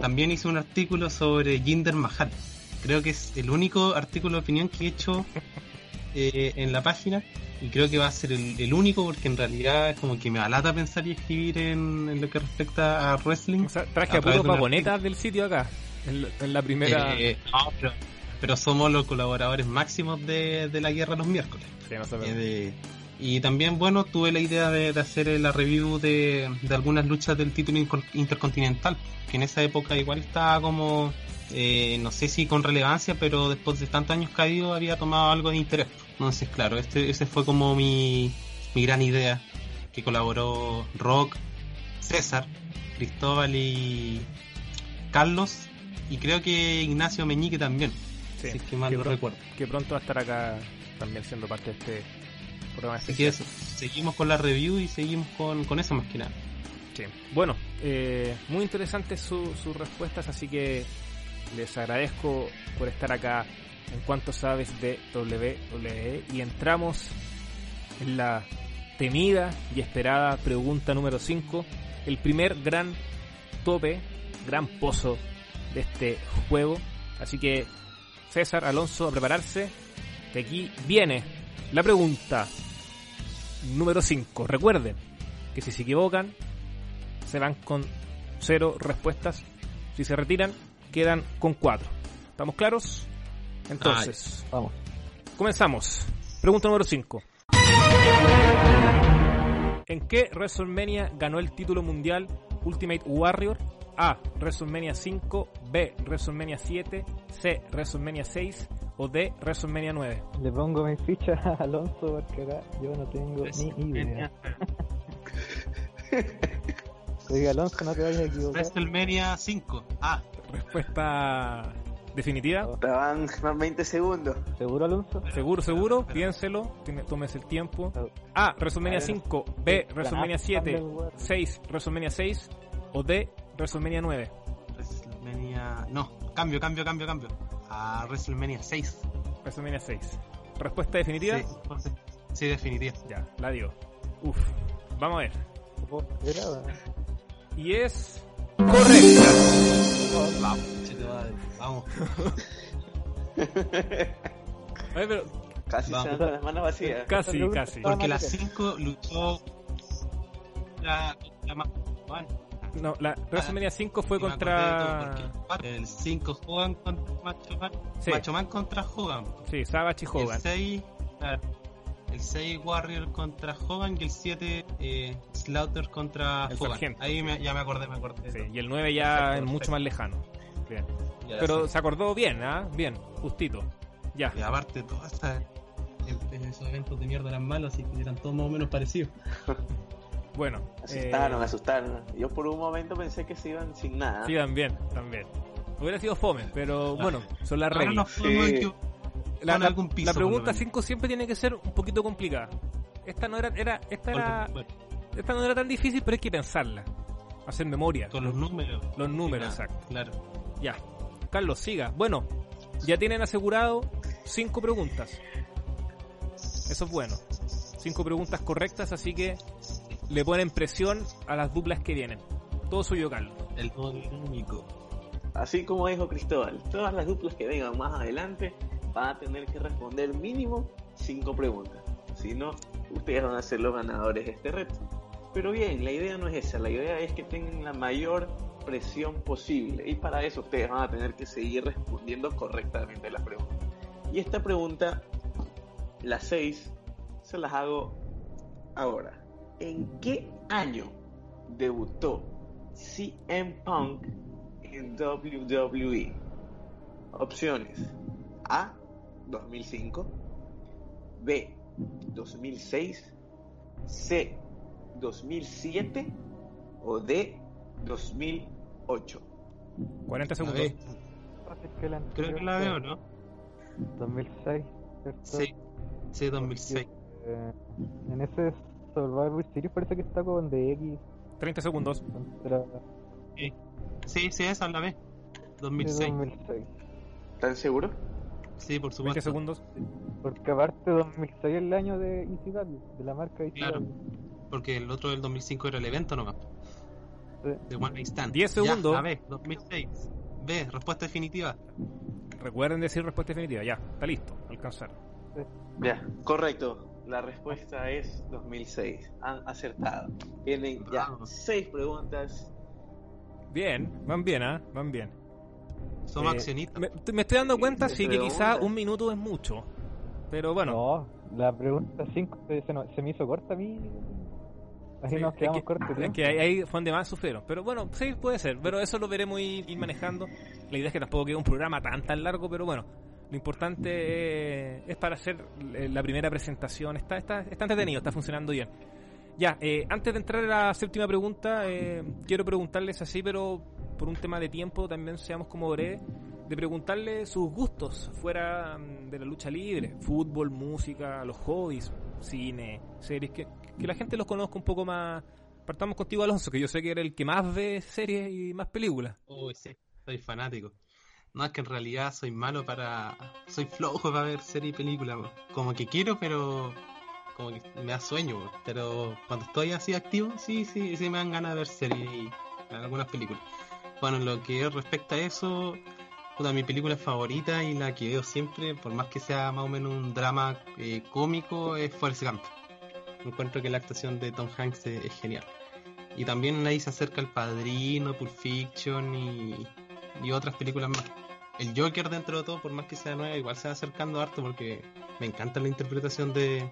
Speaker 4: También hice un artículo sobre Jinder Mahal. Creo que es el único artículo de opinión que he hecho eh, en la página y creo que va a ser el, el único porque en realidad es como que me alata pensar y escribir en, en lo que respecta a wrestling.
Speaker 1: O sea, traje
Speaker 4: a
Speaker 1: a
Speaker 4: de
Speaker 1: vagonetas del sitio acá, en, la- en la primera...
Speaker 4: Eh, no, pero, pero somos los colaboradores máximos de, de la guerra los miércoles.
Speaker 1: Sí, no sé,
Speaker 4: Eh, de- y también, bueno, tuve la idea de, de hacer la review de, de algunas luchas del título intercontinental, que en esa época igual estaba como, eh, no sé si con relevancia, pero después de tantos años caído había tomado algo de interés. Entonces, claro, este, ese fue como mi, mi gran idea, que colaboró Rock, César, Cristóbal y Carlos, y creo que Ignacio Meñique también,
Speaker 1: sí,
Speaker 4: si es que mal
Speaker 1: que
Speaker 4: no recuerdo.
Speaker 1: que pronto va a estar acá también siendo parte de este programa
Speaker 4: Así que eso, seguimos con la review y seguimos con, con eso más que nada.
Speaker 1: Sí. Bueno, eh, muy interesantes su- sus respuestas, así que les agradezco por estar acá en cuanto sabes de WWE y entramos en la temida y esperada pregunta número 5, el primer gran tope, gran pozo de este juego. Así que César, Alonso, a prepararse, que aquí viene la pregunta número 5. Recuerden que si se equivocan, se van con cero respuestas. Si se retiran, quedan con cuatro. ¿Estamos claros? Entonces,
Speaker 5: Vamos.
Speaker 1: comenzamos. Pregunta número 5. ¿En qué WrestleMania ganó el título mundial Ultimate Warrior? A. WrestleMania 5, B. WrestleMania 7, C. WrestleMania 6 o D. WrestleMania 9.
Speaker 5: Le pongo mi ficha a Alonso porque acá yo no tengo ni idea. Oiga, Alonso, no te vayas a equivocar.
Speaker 4: WrestleMania 5. Ah,
Speaker 1: Respuesta definitiva.
Speaker 3: Estaban más 20 segundos.
Speaker 5: ¿Seguro, Alonso?
Speaker 1: Seguro, seguro, piénselo, tómese el tiempo. A. WrestleMania 5, B. WrestleMania 7, 6. WrestleMania 6 o D. WrestleMania 9.
Speaker 4: WrestleMania. No, cambio, cambio, cambio, cambio. A WrestleMania 6.
Speaker 1: WrestleMania 6. ¿Respuesta definitiva?
Speaker 4: Sí, sí, definitiva.
Speaker 1: Ya, la digo. Uf. Vamos a ver.
Speaker 5: ¿Cómo era, weón?
Speaker 1: Y es correcta.
Speaker 4: Te va- vamos.
Speaker 1: Ver, pero
Speaker 3: Casi
Speaker 4: Vamos.
Speaker 3: se con las manos vacías.
Speaker 1: casi, casi.
Speaker 4: Porque la
Speaker 5: Vamos.
Speaker 4: 5 luchó contra, contra Ma- Juan.
Speaker 1: No, la WrestleMania 5 fue
Speaker 4: Y me
Speaker 1: contra.
Speaker 4: El 5 Hogan contra Macho Man.
Speaker 1: Sí.
Speaker 4: Macho Man contra Hogan.
Speaker 1: Sí, Savage y Hogan.
Speaker 4: El 6, claro, el 6 Warrior contra Hogan y el 7 eh, Slaughter contra
Speaker 1: El
Speaker 4: Hogan.
Speaker 1: sargento.
Speaker 4: Ahí me- ya me acordé, me acordé.
Speaker 1: Sí, y el 9 ya es mucho más lejano. Bien.
Speaker 4: Ya
Speaker 1: Pero se acordó bien, ¿ah? Bien, justito. Ya.
Speaker 4: Y aparte, todos esa- el- esos eventos de mierda eran malos, así que eran todos más o menos parecidos.
Speaker 1: Bueno.
Speaker 3: Asustaron,
Speaker 1: eh,
Speaker 3: asustaron. Yo por un momento pensé que se iban sin nada.
Speaker 1: Sí, también, también. Hubiera sido fome, pero bueno, son las
Speaker 4: Ahora
Speaker 1: reglas.
Speaker 3: Sí.
Speaker 4: equivo-
Speaker 1: La, pregunta
Speaker 4: menos.
Speaker 1: 5 siempre tiene que ser un poquito complicada. Esta no era, era, esta era, esta no era tan difícil, pero hay que pensarla. Hacer memoria.
Speaker 4: con los números.
Speaker 1: Los números, exacto.
Speaker 4: Claro.
Speaker 1: Ya. Carlos, siga. Bueno, ya tienen asegurado cinco preguntas. Eso es bueno. Cinco preguntas correctas, así que le ponen presión a las duplas que vienen. Todo suyo, Carlos.
Speaker 4: El dinámico.
Speaker 3: Así como dijo Cristóbal, todas las duplas que vengan más adelante van a tener que responder mínimo cinco preguntas. Si no, ustedes van a ser los ganadores de este reto. Pero bien, la idea no es esa, la idea es que tengan la mayor presión posible y para eso ustedes van a tener que seguir respondiendo correctamente las preguntas. Y esta pregunta, las seis, se las hago ahora. ¿En qué año debutó CM Punk en WWE? Opciones A 2005, B 2006, C 2007 o D 2008.
Speaker 1: 40
Speaker 4: A
Speaker 1: segundos.
Speaker 4: creo que la veo, ¿no?
Speaker 5: 2006, ¿cierto?
Speaker 4: Sí. Sí, 2006.
Speaker 5: Eh, en ese Survivor Series parece que está con DX
Speaker 1: 30 segundos.
Speaker 5: contra
Speaker 4: Sí, sí, esa la ve. 2006.
Speaker 5: 2006.
Speaker 3: ¿Están seguros?
Speaker 4: Sí, por
Speaker 1: 20
Speaker 4: supuesto.
Speaker 1: segundos.
Speaker 5: Porque aparte 2006 es el año de ECW, de la marca ECW.
Speaker 4: Claro. Porque el otro del 2005 era el evento nomás. De One Night Stand.
Speaker 1: 10
Speaker 4: Ya,
Speaker 1: segundos.
Speaker 4: a ver, 2006. B, respuesta definitiva.
Speaker 1: Recuerden decir respuesta definitiva. Ya, está listo. Alcanzar.
Speaker 3: Ya, correcto. La respuesta es 2006. Han acertado. Tienen ya
Speaker 4: Bravo.
Speaker 3: seis preguntas.
Speaker 1: Bien, van bien, ¿ah? Van bien.
Speaker 4: Somos
Speaker 1: Eh,
Speaker 4: accionistas.
Speaker 1: Me, me estoy dando cuenta, sí, que quizá un minuto es mucho. Pero bueno.
Speaker 5: No, la pregunta 5 se, se me hizo corta a mí. Así
Speaker 1: Sí,
Speaker 5: nos
Speaker 1: es
Speaker 5: quedamos
Speaker 1: que-
Speaker 5: cortos. de
Speaker 1: Es que ahí, ahí fue donde más sufrieron. Pero bueno, sí, puede ser. Pero eso lo veremos ir, ir manejando. La idea es que tampoco quede un programa tan tan largo, pero bueno. Lo importante eh, es para hacer eh, la primera presentación. Está, está, está entretenido, está funcionando bien. Ya, eh, antes de entrar a la séptima pregunta, eh, quiero preguntarles así, pero por un tema de tiempo también seamos como breves, de preguntarle sus gustos fuera mm, de la lucha libre, fútbol, música, los hobbies, cine, series, que, que la gente los conozca un poco más. Partamos contigo, Alonso, que yo sé que eres el que más ve series y más películas.
Speaker 4: Uy, sí, soy fanático. No, es que en realidad soy malo para. Soy flojo para ver series y películas. Como que quiero, pero. Como que me da sueño. Pero cuando estoy así activo, sí, sí, sí me dan ganas de ver series y algunas películas. Bueno, en lo que respecta a eso, puta, mi película favorita y la que veo siempre, por más que sea más o menos un drama eh, cómico, es Forrest Gump. Encuentro que la actuación de Tom Hanks es, genial. Y también ahí se acerca El Padrino, Pulp Fiction y, y otras películas más. El Joker dentro de todo, por más que sea nueva, igual se va acercando harto porque me encanta la interpretación de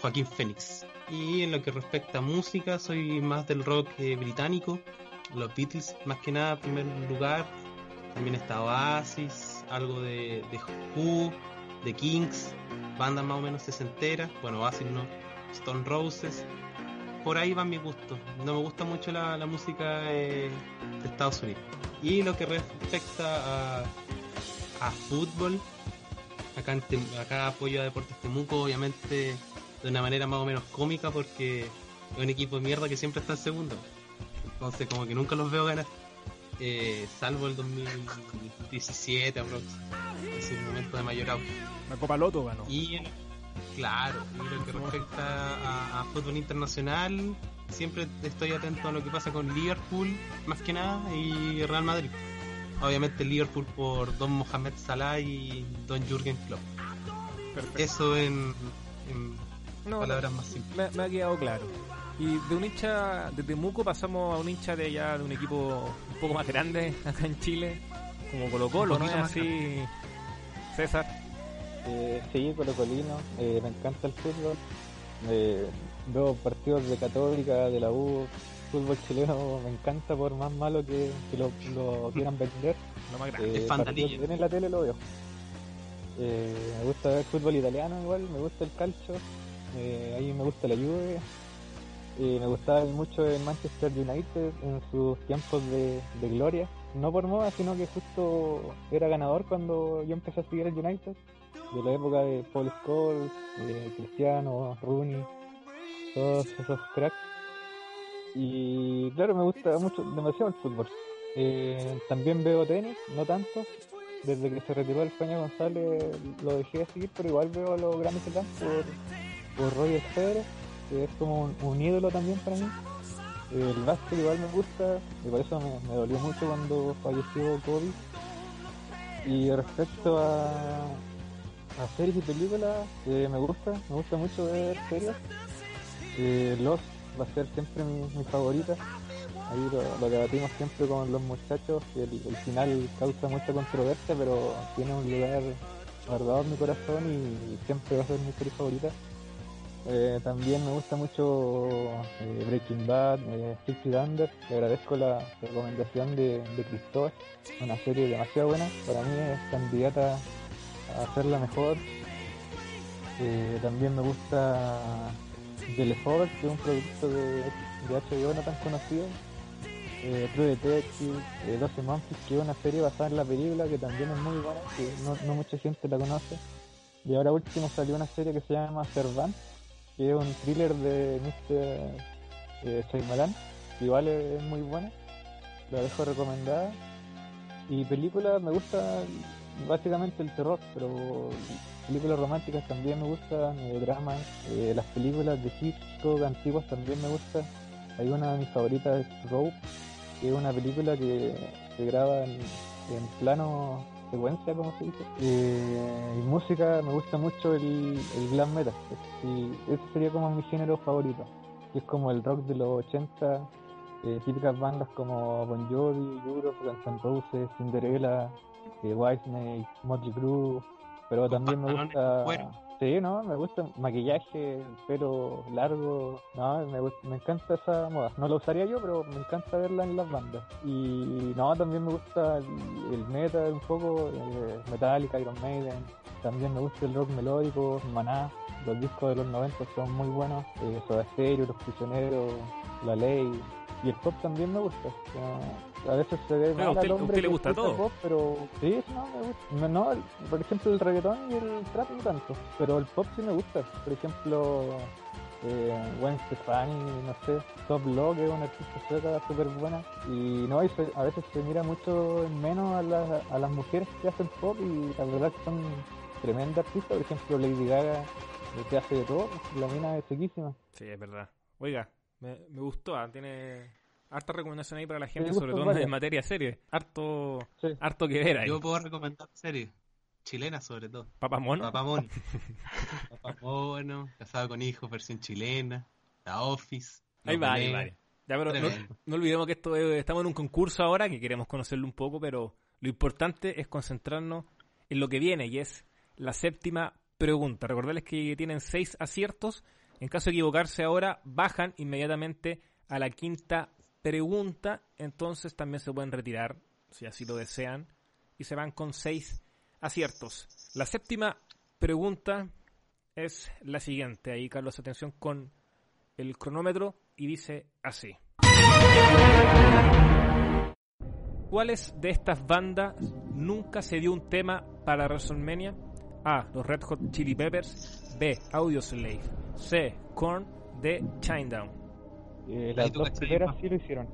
Speaker 4: Joaquín Phoenix. Y en lo que respecta a música, soy más del rock eh, británico, los Beatles más que nada, en primer lugar. También está Oasis, algo de, de Who, de Kings, bandas más o menos sesenteras. Bueno, Oasis no, Stone Roses. Por ahí van mis gustos. No me gusta mucho la, la música eh, de Estados Unidos. Y lo que respecta a, a fútbol, acá, en Tem- acá apoyo a Deportes Temuco, obviamente de una manera más o menos cómica porque es un equipo de mierda que siempre está en segundo. Entonces como que nunca los veo ganar. Eh, salvo el 2017 aprox. en su momento de mayor auge.
Speaker 1: La Copa Loto ganó.
Speaker 4: Y claro, y lo que respecta a, a fútbol internacional, siempre estoy atento a lo que pasa con Liverpool, más que nada, y Real Madrid. Obviamente Liverpool por Don Mohamed Salah y Don Jürgen Klopp.
Speaker 1: Perfecto.
Speaker 4: Eso en, en
Speaker 1: No,
Speaker 4: palabras más simples.
Speaker 1: me, me ha quedado claro. Y de un hincha de Temuco pasamos a un hincha de ya de un equipo un poco más grande acá en Chile, como Colo Colo, ¿no así? César.
Speaker 5: Eh, sí, colocolino, eh, me encanta el fútbol. Eh, veo partidos de Católica, de la U, fútbol chileno, me encanta por más malo que, que lo, lo quieran vender.
Speaker 1: Lo más grande.
Speaker 4: Es
Speaker 5: Eh, ven en la tele lo veo. Eh, me gusta ver fútbol italiano igual, me gusta el calcio, eh, ahí me gusta la Juve. Me gustaba mucho el Manchester United en sus tiempos de, de gloria. No por moda, sino que justo era ganador cuando yo empecé a seguir el United. De la época de Paul Scholes, Cristiano, Rooney, todos esos cracks. Y claro, me gusta mucho, demasiado el fútbol. Eh, también veo tenis, no tanto. Desde que se retiró el Peña González lo dejé de seguir, pero igual veo los grandes Slam por, por Roger Federer, que es como un, un ídolo también para mí. El básquet igual me gusta, y por eso me, me dolió mucho cuando falleció Kobe. Y respecto a, a series y películas, eh, me gusta, me gusta mucho ver series. Eh, Lost va a ser siempre mi, favorita. Ahí lo, debatimos siempre con los muchachos y el, final causa mucha controversia, pero tiene un lugar guardado en mi corazón y siempre va a ser mi serie favorita. Eh, también me gusta mucho eh, Breaking Bad, eh, Under. Le agradezco la recomendación de, de Cristóbal. Una serie demasiado buena. Para mí es candidata a ser la mejor. Eh, también me gusta The Leftovers, que es un producto de, de HBO no tan conocido. Eh, True Detective, eh, 12 Monkeys, que es una serie basada en la película que también es muy buena, que no, no mucha gente la conoce. Y ahora último salió una serie que se llama Servant, que es un thriller de Mr. Eh, que igual es, muy buena, la dejo recomendada. Y películas me gusta básicamente el terror, pero películas románticas también me gustan, eh, dramas, eh, las películas de Hitchcock antiguas también me gustan. Hay una de mis favoritas, Rope, que es una película que se graba en, en plano secuencia, como se dice. Eh, y música, me gusta mucho el, el glam metal. Y ese sería como mi género favorito. Que es como el rock de los 80, eh, típicas bandas como Bon Jovi, Europe, Guns N' Roses, Cinderella, eh, Whitesnake, Motley Crue. Pero también me gusta... Sí, no, me gusta maquillaje, pelo largo, no, me, gust- me encanta esa moda. No la usaría yo, pero me encanta verla en las bandas. Y no, también me gusta el, el metal un poco, eh, Metallica, Iron Maiden. También me gusta el rock melódico, Maná. Los discos de los 90 son muy buenos. Eh, Soda Stereo, Los Prisioneros, La Ley. Y el pop también me gusta. Sea, a veces se ve mal
Speaker 1: usted-
Speaker 5: al hombre
Speaker 1: usted le gusta todo.
Speaker 5: pop, pero sí, no, me gusta. No, por ejemplo, el reggaetón y el trap no tanto, pero el pop sí me gusta. Por ejemplo, eh, Gwen Stefani, no sé, Top que es una artista sueca súper buena. Y no, y se- a veces se mira mucho en menos a las, a las mujeres que hacen pop y la verdad que son tremendas artistas. Por ejemplo, Lady Gaga, eh, que hace de todo, la mina es sequísima.
Speaker 1: Sí, es verdad. Oiga, me, me gustó, ah, tiene harta recomendación ahí para la gente, sobre todo en materia serie. Harto,
Speaker 5: Sí.
Speaker 1: harto que ver ahí.
Speaker 4: Yo puedo recomendar series chilenas sobre todo.
Speaker 1: Papamón.
Speaker 4: Papamón. Papamono, Casado con Hijos, versión chilena, La Office.
Speaker 1: Ahí va, ahí
Speaker 4: Venegas.
Speaker 1: va. Ya, pero no, no olvidemos que esto es- estamos en un concurso ahora, que queremos conocerlo un poco, pero lo importante es concentrarnos en lo que viene, y es la séptima pregunta. Recordarles que tienen seis aciertos. En caso de equivocarse ahora, bajan inmediatamente a la quinta pregunta. Entonces también se pueden retirar, si así lo desean, y se van con seis aciertos. La séptima pregunta es la siguiente. Ahí, Carlos, atención con el cronómetro y dice así. ¿Cuáles de estas bandas nunca se dio un tema para WrestleMania? A. Los Red Hot Chili Peppers. B. Audioslave. C. Korn. D. Shinedown.
Speaker 5: Eh, las dos primeras sí lo hicieron.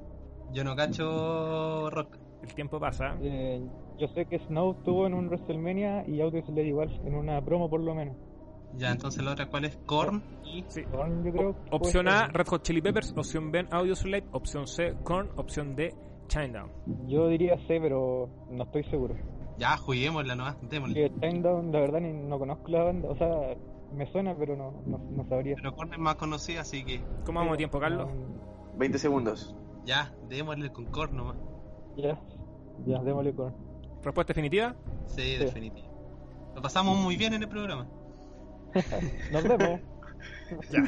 Speaker 4: Yo no cacho rock.
Speaker 1: El tiempo pasa.
Speaker 5: Eh, Yo sé que Snow estuvo en un WrestleMania y Audioslave igual, en una promo por lo menos.
Speaker 4: Ya, entonces la otra, ¿cuál es? Korn y...
Speaker 1: Sí.
Speaker 5: Korn, yo creo.
Speaker 1: Opción A,
Speaker 5: ser.
Speaker 1: Red Hot Chili Peppers. Opción B, Audioslave. Opción C, Korn. Opción D, Shinedown.
Speaker 5: Yo diría C, pero no estoy seguro.
Speaker 4: Ya, juguémosla nomás, démosle.
Speaker 5: Porque Shinedown, la verdad, ni, no conozco la banda. O sea, me suena, pero no, no, no sabría.
Speaker 4: Pero Korn es más conocida, así que
Speaker 1: ¿Cómo vamos de tiempo, Carlos?
Speaker 5: No,
Speaker 3: 20 segundos.
Speaker 4: ya, démosle con Korn nomás.
Speaker 5: ya, ya, démosle Korn.
Speaker 1: Respuesta definitiva.
Speaker 4: Sí, definitivo. Lo pasamos muy bien en el programa.
Speaker 5: Nos vemos.
Speaker 1: Ya.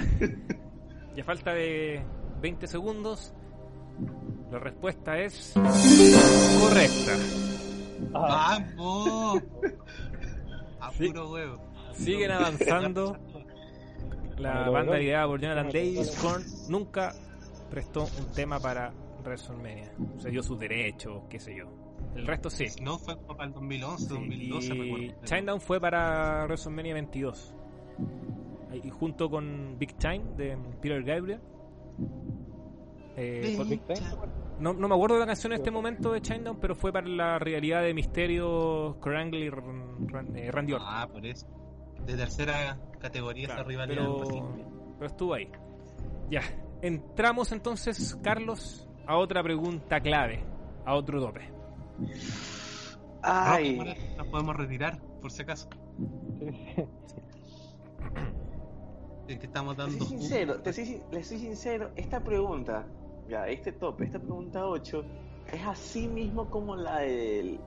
Speaker 1: Ya falta de 20 segundos. La respuesta es correcta.
Speaker 5: Ah,
Speaker 4: ¡Vamos! A
Speaker 1: Sí.
Speaker 4: puro huevo.
Speaker 1: Siguen avanzando. La banda liderada por Jonathan Davis, Korn, nunca prestó un tema para WrestleMania. Se dio sus derechos, qué sé yo. El resto sí.
Speaker 4: No fue para el 2011,
Speaker 1: Sí,
Speaker 4: 2012,
Speaker 1: y. Shinedown fue para WrestleMania 22. Y junto con Big Time de Peter Gabriel. Eh, por-
Speaker 5: Big Time,
Speaker 1: no, no me acuerdo de la canción en este momento de Shinedown, pero fue para la rivalidad de Misterio, Kurt Angle y Ran- Ran- Randy Orton.
Speaker 4: Ah, por eso. De tercera categoría
Speaker 1: Claro,
Speaker 4: esa rivalidad.
Speaker 1: pero, pero estuvo ahí. Ya, entramos entonces, Carlos, a otra pregunta clave, a otro tope.
Speaker 3: Ay,
Speaker 4: Rock, Nos podemos retirar, por si acaso. El que estamos
Speaker 3: te
Speaker 4: dando.
Speaker 3: soy sincero, te soy, le soy sincero, esta pregunta, ya, este tope, esta pregunta 8, es así mismo como la del,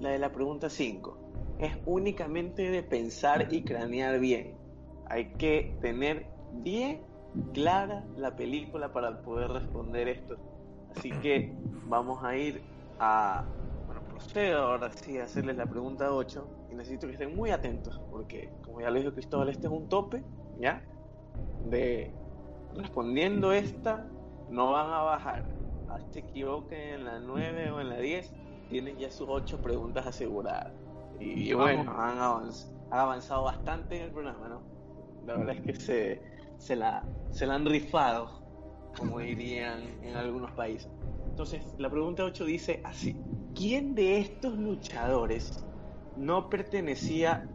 Speaker 3: la de la pregunta 5. Es únicamente de pensar y cranear bien. Hay que tener bien clara la película para poder responder esto. Así que vamos a ir a, bueno, procedo ahora sí a hacerles la pregunta 8 y necesito que estén muy atentos porque, como ya lo dijo Cristóbal, este es un tope, ¿ya? De respondiendo esta, no van a bajar. Hasta se equivoquen en la 9 o en la 10, tienen ya sus 8 preguntas aseguradas. Y, bueno, han, avanz- han avanzado bastante en el programa, ¿no? La verdad es que se, se, la, se la han rifado, como dirían en algunos países. Entonces, la pregunta 8 dice así: ¿Quién de estos luchadores no pertenecía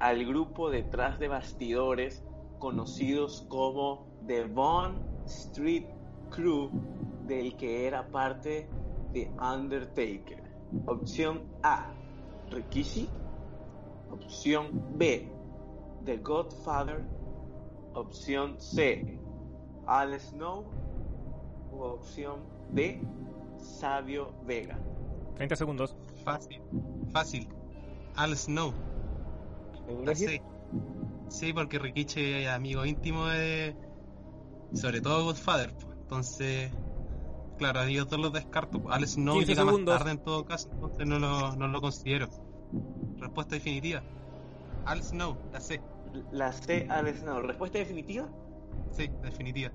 Speaker 3: al grupo detrás de bastidores conocidos como The Bond Street Crew, del que era parte de Undertaker? Opción A: Rikishi. Opción B: The Godfather. Opción C: Al Snow. U opción D: Sabio Vega.
Speaker 1: 30 segundos.
Speaker 4: Fácil, fácil. Al Snow.
Speaker 5: ¿Seguro
Speaker 4: La
Speaker 5: que-
Speaker 4: sé. Sí, porque Rikichi es amigo íntimo de. Sobre todo Godfather. pues. Entonces, claro, a ellos dos los descarto. pues. Al Snow
Speaker 1: 15
Speaker 4: llega
Speaker 1: segundos.
Speaker 4: más tarde en todo caso, entonces no lo, no lo considero. Respuesta definitiva. Al Snow, la sé.
Speaker 3: La C: Al Snow. ¿Respuesta definitiva?
Speaker 4: Sí, definitiva.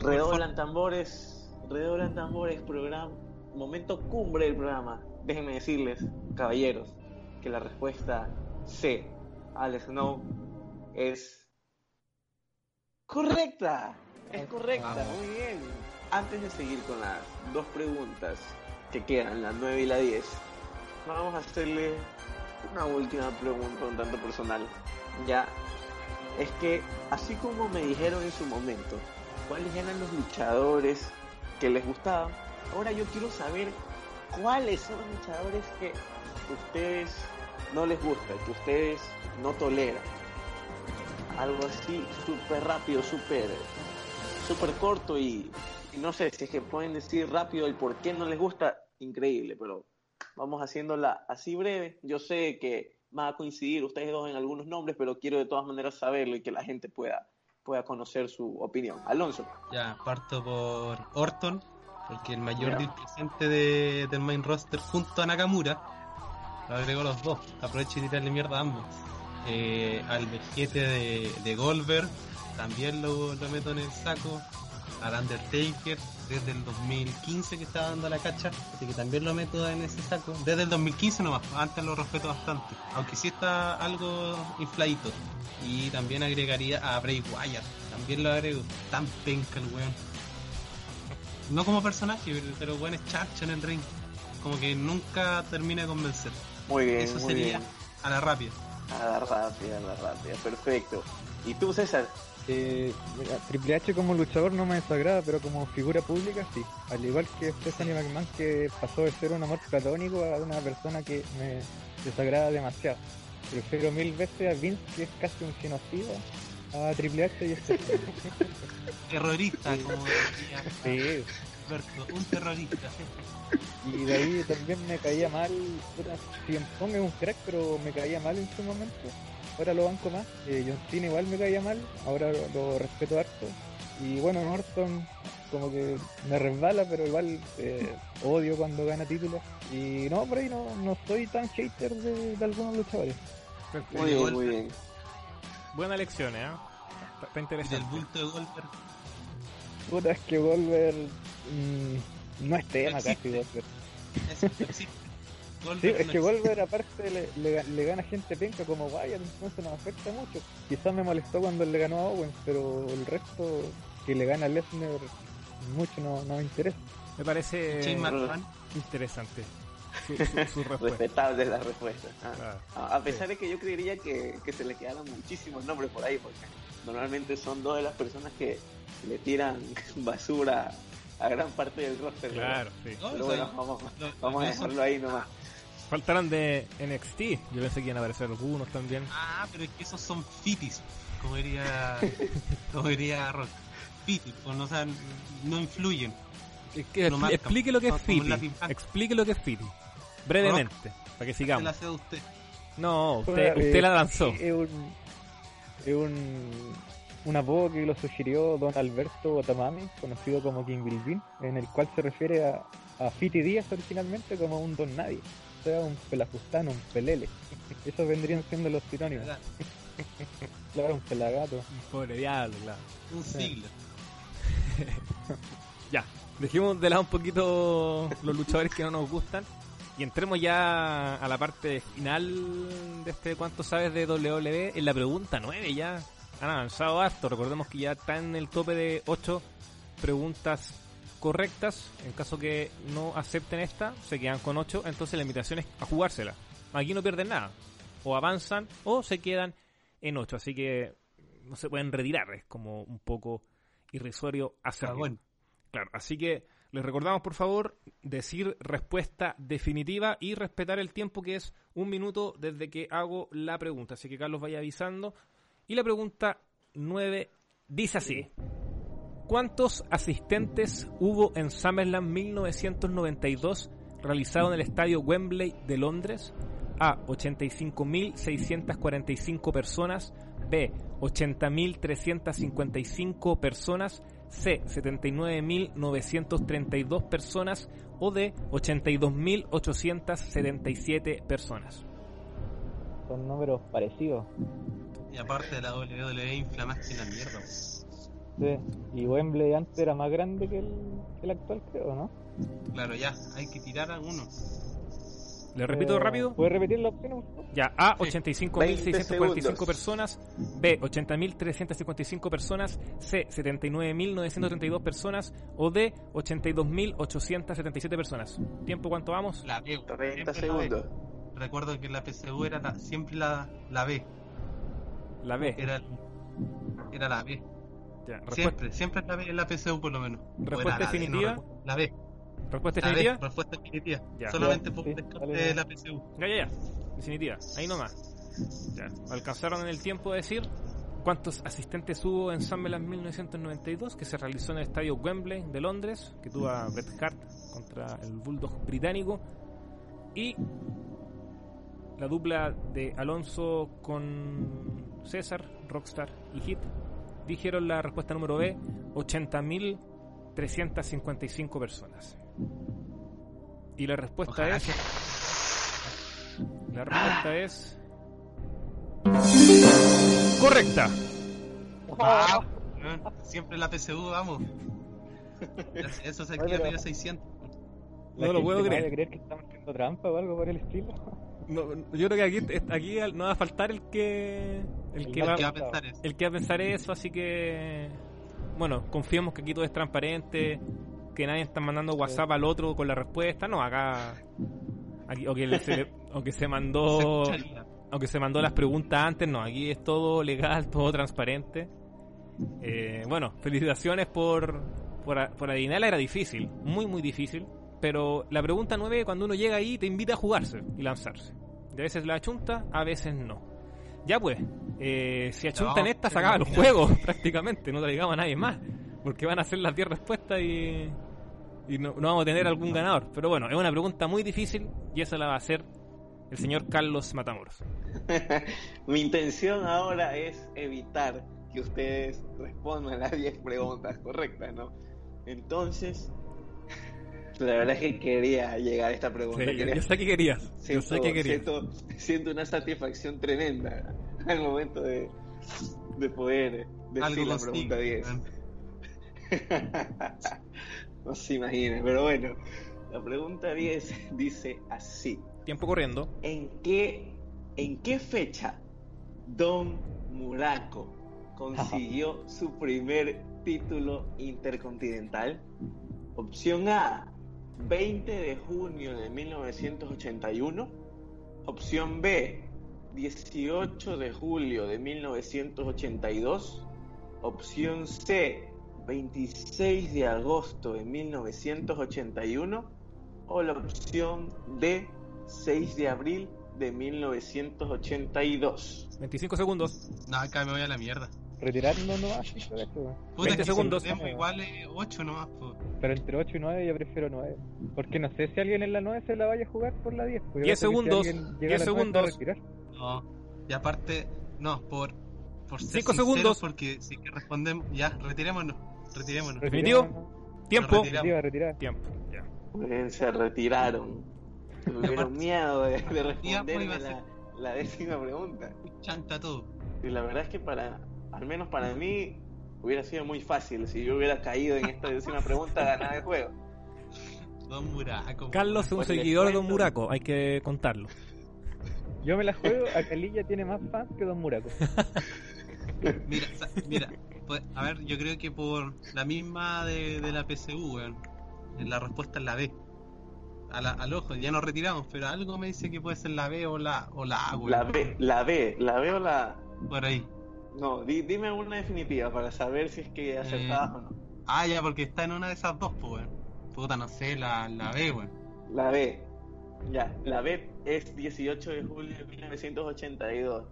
Speaker 3: Redoblan tambores, redoblan tambores, programa, momento cumbre del programa. Déjenme decirles, caballeros, que la respuesta C, Al Snow, es correcta. Es correcta,
Speaker 4: Vamos.
Speaker 3: muy bien. Antes de seguir con las dos preguntas que quedan, la 9 y la 10, vamos a hacerle una última pregunta un tanto personal. Ya, es que así como me dijeron en su momento, cuáles eran los luchadores que les gustaban. Ahora yo quiero saber cuáles son los luchadores que ustedes no les gusta, que ustedes no toleran. Algo así súper rápido, súper súper corto y, y no sé si es que pueden decir rápido el por qué no les gusta, increíble, pero vamos haciéndola así breve. Yo sé que van a coincidir ustedes dos en algunos nombres, pero quiero de todas maneras saberlo y que la gente pueda pueda conocer su opinión. Alonso.
Speaker 4: Ya, parto por Orton, porque el mayor
Speaker 3: Ya.
Speaker 4: deal presente de, del main roster junto a Nakamura, lo agregó los dos, aprovecho y tirarle mierda a ambos. Eh, al vejete de, de Goldberg, también lo, lo meto en el saco. Al Undertaker, desde el 2015 que estaba dando la cacha, así que también lo meto en ese saco. Desde el 2015 nomás, antes lo respeto bastante, aunque sí está algo infladito. Y también agregaría a Bray Wyatt, también lo agrego, tan penca el weón. no como personaje, pero, bueno, es charcha en el ring. Como que nunca termina de convencer.
Speaker 3: Muy bien,
Speaker 4: Eso
Speaker 3: muy
Speaker 4: sería
Speaker 3: bien.
Speaker 4: a la rápida.
Speaker 3: A la rápida, a la rápida, perfecto. ¿Y tú, César?
Speaker 5: Eh, mira, Triple H como luchador no me desagrada, pero como figura pública sí. Al igual que Stephanie McMahon, que pasó de ser un amor platónico a una persona que me desagrada demasiado. Prefiero mil veces a Vince, que es casi un genocida, a Triple H y Stephanie.
Speaker 4: Terrorista, como decía
Speaker 5: sí.
Speaker 4: Alberto, un terrorista.
Speaker 5: Y de ahí también me caía mal, CM Punk es un crack, pero me caía mal en su momento. Ahora lo banco más. Eh, John Cena igual me caía mal, ahora lo, lo respeto harto. Y bueno, Norton como que me resbala, pero igual eh, odio cuando gana títulos. Y no, por ahí no, no soy tan hater de, de algunos luchadores.
Speaker 1: Perfecto.
Speaker 3: Muy bien, muy bien.
Speaker 1: Buena lección, ¿eh? Está, está
Speaker 4: Y del
Speaker 1: interesante.
Speaker 4: bulto de Goldberg.
Speaker 5: Puta, es que Volver mm, no es tema
Speaker 4: existe.
Speaker 5: casi Goldberg.
Speaker 4: No existe.
Speaker 5: Sí,
Speaker 4: Goldberg
Speaker 5: es que. Volver aparte le, le, le gana gente penca como Wyatt, entonces nos afecta mucho. Quizás me molestó cuando le ganó a Owens, pero el resto que le gana a Lesnar mucho no, no me interesa.
Speaker 1: Me parece interesante su, su, su respuesta.
Speaker 3: Respetable la respuesta. Ah.
Speaker 1: Claro.
Speaker 3: A pesar de que yo creería que, que se le quedaron muchísimos nombres por ahí, porque normalmente son dos de las personas que le tiran basura a gran parte del roster. ¿verdad?
Speaker 1: Claro, sí.
Speaker 3: Pero bueno, vamos, vamos a
Speaker 4: lo-
Speaker 3: dejarlo ahí nomás.
Speaker 1: Faltaron de NXT. Yo pensé que iban a aparecer algunos también.
Speaker 4: Ah, pero es que esos son fitis, como diría, como diría Rock. Fitis, pues, no, o sea, no influyen.
Speaker 1: Es que explique lo que es Fiti. Explique lo que es Fiti. Brevemente, para que
Speaker 4: Se
Speaker 1: sigamos.
Speaker 4: la usted.
Speaker 1: No, usted,
Speaker 5: eh,
Speaker 1: la lanzó.
Speaker 5: Es un, es un, un apodo que lo sugirió don Alberto Otamami, conocido como King Bilbin, en el cual se refiere a, a Fiti Díaz originalmente como un don nadie. Sea, un pelajustano, un pelele. Esos vendrían siendo los sinónimos. Claro, un pelagato.
Speaker 1: Pobre diablo, claro.
Speaker 4: Un siglo.
Speaker 1: Ya, dejemos de lado un poquito los luchadores que no nos gustan y entremos ya a la parte final de este cuánto sabes de WWE en la pregunta 9 ya. Han avanzado harto, recordemos que ya está en el tope de 8 preguntas correctas. En caso que no acepten esta, se quedan con 8, entonces la invitación es a jugársela. Aquí no pierden nada. O avanzan o se quedan en 8, así que no se pueden retirar, es como un poco irrisorio hacerlo.
Speaker 4: Ah, bueno.
Speaker 1: Claro, así que les recordamos por favor decir respuesta definitiva y respetar el tiempo que es un minuto desde que hago la pregunta. Así que Carlos vaya avisando. Y la pregunta 9 dice así. ¿Cuántos asistentes hubo en SummerSlam 1992 realizado en el estadio Wembley de Londres? A. 85.645 personas. B. 80.355 personas. C. 79.932 personas. O D. 82.877 personas.
Speaker 5: Son números parecidos.
Speaker 4: Y aparte de la WWE inflamaste la mierda.
Speaker 5: Sí. Y Wembley antes era más grande que el, que el actual, creo, ¿no?
Speaker 4: Claro, ya, hay que tirar a uno.
Speaker 1: ¿Le repito
Speaker 5: Eh,
Speaker 1: rápido?
Speaker 5: ¿Puedes repetir la opción?
Speaker 1: Ya, A,
Speaker 4: Sí.
Speaker 1: 85.645
Speaker 3: segundos.
Speaker 1: personas. B, 80.355 personas. C, 79.932 personas. O D, 82.877 personas. ¿Tiempo cuánto vamos?
Speaker 4: La B.
Speaker 3: 30
Speaker 4: siempre la B.
Speaker 3: segundos.
Speaker 4: Recuerdo que la PSU era la- siempre la, la B.
Speaker 1: La B.
Speaker 4: Era, era la B.
Speaker 1: Ya,
Speaker 4: Siempre, siempre es la B en la PSU por lo menos.
Speaker 1: ¿Respuesta
Speaker 4: la no
Speaker 1: definitiva?
Speaker 4: la B.
Speaker 1: respuesta
Speaker 4: La B,
Speaker 1: definitiva.
Speaker 4: respuesta definitiva.
Speaker 1: Ya.
Speaker 4: Solamente
Speaker 5: Ya,
Speaker 4: por
Speaker 5: sí,
Speaker 4: descarte de la PSU.
Speaker 1: Ya, ya, ya. Definitiva. Ahí nomás. Ya. Alcanzaron en el tiempo de decir cuántos asistentes hubo en SummerSlam 1992 que se realizó en el estadio Wembley de Londres, que tuvo a Bret Hart contra el Bulldog británico. Y la dupla de Alonso con César, Rockstar y Hit dijeron la respuesta número B, 80.355 personas. Y la respuesta
Speaker 4: Ojalá
Speaker 1: es... La respuesta es... Correcta.
Speaker 4: Ah, siempre la PSU, vamos. Eso se medio 600.
Speaker 5: La
Speaker 1: No lo puedo creer.
Speaker 5: creer que estamos haciendo trampa o algo por el estilo.
Speaker 1: No, yo creo que aquí, aquí no va a faltar el que... El que va,
Speaker 4: ¿Qué va a pensar eso?
Speaker 1: el que va a pensar eso, así que... Bueno, confiemos que aquí todo es transparente que nadie está mandando WhatsApp al otro con la respuesta. No, acá. aquí- o, que se, le- o que se mandó. O que se mandó las preguntas antes. No, aquí es todo legal, todo transparente. Eh, bueno, felicitaciones por, por, por adivinarla. Era difícil, muy, muy difícil. Pero la pregunta 9, cuando uno llega ahí, te invita a jugarse y lanzarse. De a veces la achunta, a veces no. Ya pues, eh, si achuntan
Speaker 4: No,
Speaker 1: esta, se
Speaker 4: mira.
Speaker 1: juegos prácticamente. No te digamos a nadie más. Porque van a ser las 10 respuestas y, y no, no vamos a tener algún ganador. Pero bueno, es una pregunta muy difícil y esa la va a hacer el señor Carlos Matamoros.
Speaker 3: Mi intención ahora es evitar que ustedes respondan las 10 preguntas correctas, ¿no? Entonces, la verdad es que quería llegar a esta pregunta.
Speaker 1: Sí, yo,
Speaker 3: quería-
Speaker 1: yo sé que querías. Yo
Speaker 3: siento,
Speaker 1: sé que querías.
Speaker 3: siento, siento una satisfacción tremenda al momento de, de poder decir
Speaker 4: Algo
Speaker 3: la pregunta 10.
Speaker 4: weón.
Speaker 3: no se imaginen, pero bueno, la pregunta 10 dice así.
Speaker 1: Tiempo corriendo.
Speaker 3: ¿En qué, ¿En qué fecha Don Muraco consiguió su primer título intercontinental? Opción A, 20 de junio de 1981. Opción B, 18 de julio de 1982. Opción C, 26 de agosto de 1981. O la opción D, 6 de abril de 1982.
Speaker 1: 25 segundos.
Speaker 4: No, acá me voy a la mierda.
Speaker 5: Retirarnos nomás, sí, por eso.
Speaker 4: Puta,
Speaker 1: 20
Speaker 4: que
Speaker 1: segundos.
Speaker 4: si perdemos igual 8 nomás, po.
Speaker 5: Pero entre 8 y 9 yo prefiero 9. Porque no sé si alguien en la 9 se la vaya a jugar por la 10. pues yo
Speaker 1: 10
Speaker 5: creo que si
Speaker 1: segundos,
Speaker 5: llega
Speaker 1: 10
Speaker 5: a la 9 se va a
Speaker 1: segundos.
Speaker 5: retirar.
Speaker 4: No. Y aparte, no, por, por ser
Speaker 1: Cinco
Speaker 4: sinceros,
Speaker 1: segundos.
Speaker 4: porque si que respondemos, ya, retirémonos, retirémonos.
Speaker 1: Definitivo. Tiempo.
Speaker 5: Retirar.
Speaker 1: Tiempo. Ya.
Speaker 3: Pues, se retiraron. Tuvieron miedo de, de
Speaker 4: pues, a
Speaker 3: la, la décima pregunta.
Speaker 4: Chanta todo.
Speaker 3: Y la verdad es que para, al menos para mí, hubiera sido muy fácil. Si yo hubiera caído en esta décima pregunta, ganaba el juego.
Speaker 4: Don Muraco.
Speaker 1: Carlos es un seguidor de Don. Muraco, hay que contarlo.
Speaker 5: Yo me la juego, a Calilla tiene más fans que Don Muraco.
Speaker 4: Mira, mira, pues, a ver, yo creo que por la misma de, de la PSU, weón, la respuesta es la B. A la- al ojo, ya nos retiramos, pero algo me dice que puede ser la B o la, o la A, weón.
Speaker 3: La B, la B, la B o la...
Speaker 4: Por ahí.
Speaker 3: No, di- dime una definitiva para saber si es que acertabas o no.
Speaker 4: Ah, ya, porque está en una de esas dos, pues. Puta, no sé, la, la B, weón.
Speaker 3: La B. Ya, la B es 18 de julio de 1982.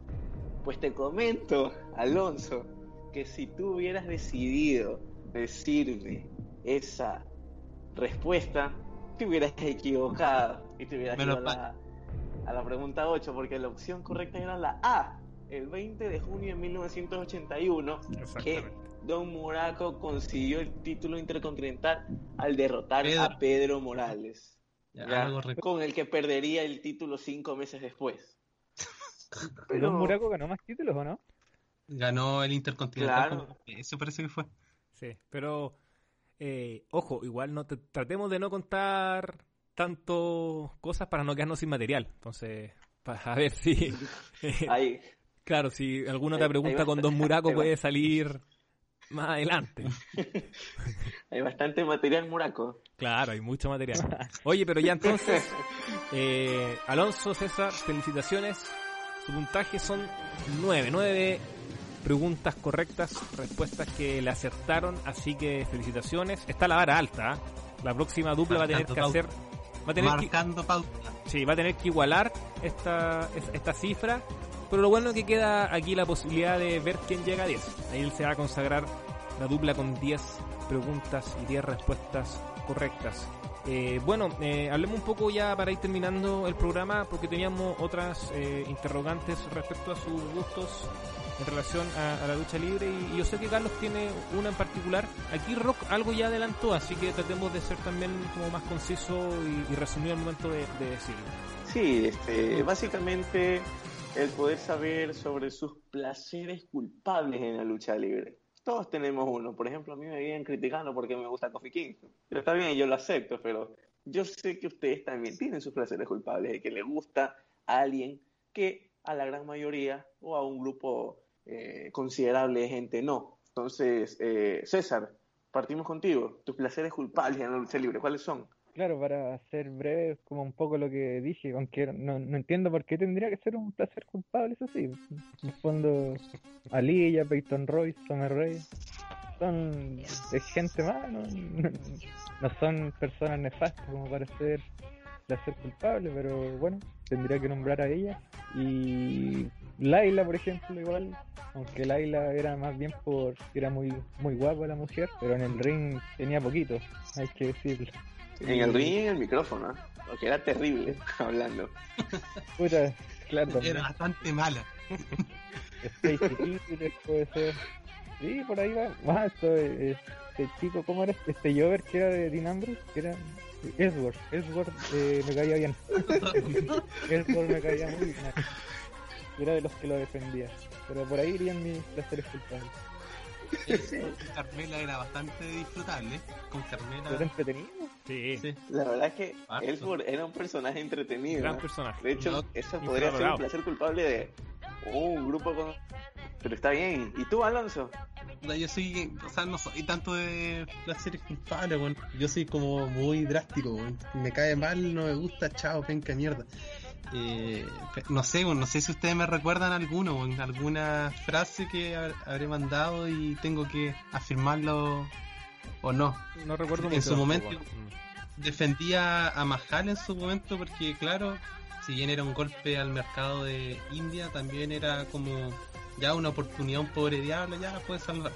Speaker 3: Pues te comento, Alonso, que si tú hubieras decidido decirme esa respuesta, te hubieras equivocado y te hubieras
Speaker 4: Menos
Speaker 3: ido a la, a la pregunta 8, porque la opción correcta era la A, el 20 de junio de 1981, que. Don Muraco consiguió el título intercontinental al derrotar
Speaker 4: Pedro.
Speaker 3: a Pedro Morales.
Speaker 4: Ya,
Speaker 3: Ya,
Speaker 4: algo re-
Speaker 3: con el que perdería el título cinco meses después. Pero-
Speaker 5: ¿Don Muraco ganó más títulos o no?
Speaker 4: Ganó el Intercontinental.
Speaker 3: Claro.
Speaker 4: Eso parece que fue.
Speaker 1: Sí, pero eh, ojo, igual no te- tratemos de no contar tanto cosas para no quedarnos sin material. Entonces, para a ver si
Speaker 3: Ahí,
Speaker 1: claro, si otra
Speaker 3: hay
Speaker 1: pregunta con
Speaker 3: bastante-
Speaker 1: Don Muraco
Speaker 3: hay
Speaker 1: puede salir más adelante.
Speaker 3: hay bastante material Muraco.
Speaker 1: Claro, hay mucho material. Oye, pero ya entonces, eh, Alonso, César, felicitaciones. Su puntaje son nueve, nueve preguntas correctas, respuestas que le acertaron, así que felicitaciones. Está la vara alta. ¿ah? La próxima dupla va a tener que hacer, va a tener que,
Speaker 4: pauta.
Speaker 1: sí, va a tener que igualar esta, es- esta cifra. Pero lo bueno es que queda aquí la posibilidad de ver quién llega a 10. Ahí él se va a consagrar la dupla con 10 preguntas y 10 respuestas correctas. Eh, bueno, eh, hablemos un poco ya para ir terminando el programa porque teníamos otras eh, interrogantes respecto a sus gustos en relación a, la lucha libre y, y yo sé que Carlos tiene una en particular. Aquí Rock algo ya adelantó, así que tratemos de ser también como más conciso y, y resumido al momento de, de decirlo.
Speaker 3: Sí, este, básicamente el poder saber sobre sus placeres culpables en la lucha libre. Todos tenemos uno. Por ejemplo, a mí me vienen criticando porque me gusta Coffee King. Pero está bien, yo lo acepto, pero yo sé que ustedes también tienen sus placeres culpables, de que le gusta a alguien que a la gran mayoría o a un grupo eh, considerable de gente no. Entonces, eh, César, partimos contigo. Tus placeres culpables en la lucha libre, ¿cuáles son?
Speaker 5: Claro, para ser breve, como un poco lo que dije, aunque no, no entiendo por qué tendría que ser un placer culpable, eso sí. En el fondo, Aliyah, Peyton Royce, Summer Rae, son gente más, no, no, no son personas nefastas como para ser placer culpable, pero bueno, tendría que nombrar a ella. Y Laila, por ejemplo, igual, aunque Laila era más bien por era muy muy guapa la mujer, pero en el ring tenía poquito, hay que decirlo.
Speaker 3: En el ring y en el micrófono, ¿eh? porque era terrible hablando.
Speaker 5: Puta, claro,
Speaker 4: Era bastante mala.
Speaker 5: Puede ser. Sí, por ahí va. Ah, esto, este chico, ¿cómo era? Este Jover que era de Dean Ambrose, que era Edward. Edward eh, me caía bien. Edward me caía muy bien. Era de los que lo defendía. Pero por ahí irían mis placeres culpables.
Speaker 4: Carmela era bastante disfrutable. Con
Speaker 5: ¿Era
Speaker 4: Carmela.
Speaker 5: entretenido?
Speaker 1: Sí,
Speaker 4: Sí.
Speaker 3: La verdad es que. Ellsworth era un personaje entretenido.
Speaker 1: gran
Speaker 3: ¿no?
Speaker 1: personaje.
Speaker 3: De hecho,
Speaker 4: No,
Speaker 3: eso podría ser un placer culpable de un grupo con... Pero está bien. ¿Y tú, Alonso?
Speaker 4: Puta, Yo soy, o sea, no soy tanto de placeres culpables, weón. Yo soy como muy drástico, weón. Me cae mal, no me gusta, chao, penca mierda. Eh, no sé, no sé si ustedes me recuerdan alguno, alguna frase que ha- habré mandado y tengo que afirmarlo o no.
Speaker 1: No recuerdo
Speaker 4: En su momento-
Speaker 1: Mm.
Speaker 4: defendía a Mahal en su momento porque claro, si bien era un golpe al mercado de India, también era como ya una oportunidad, un pobre diablo, ya puede salvar.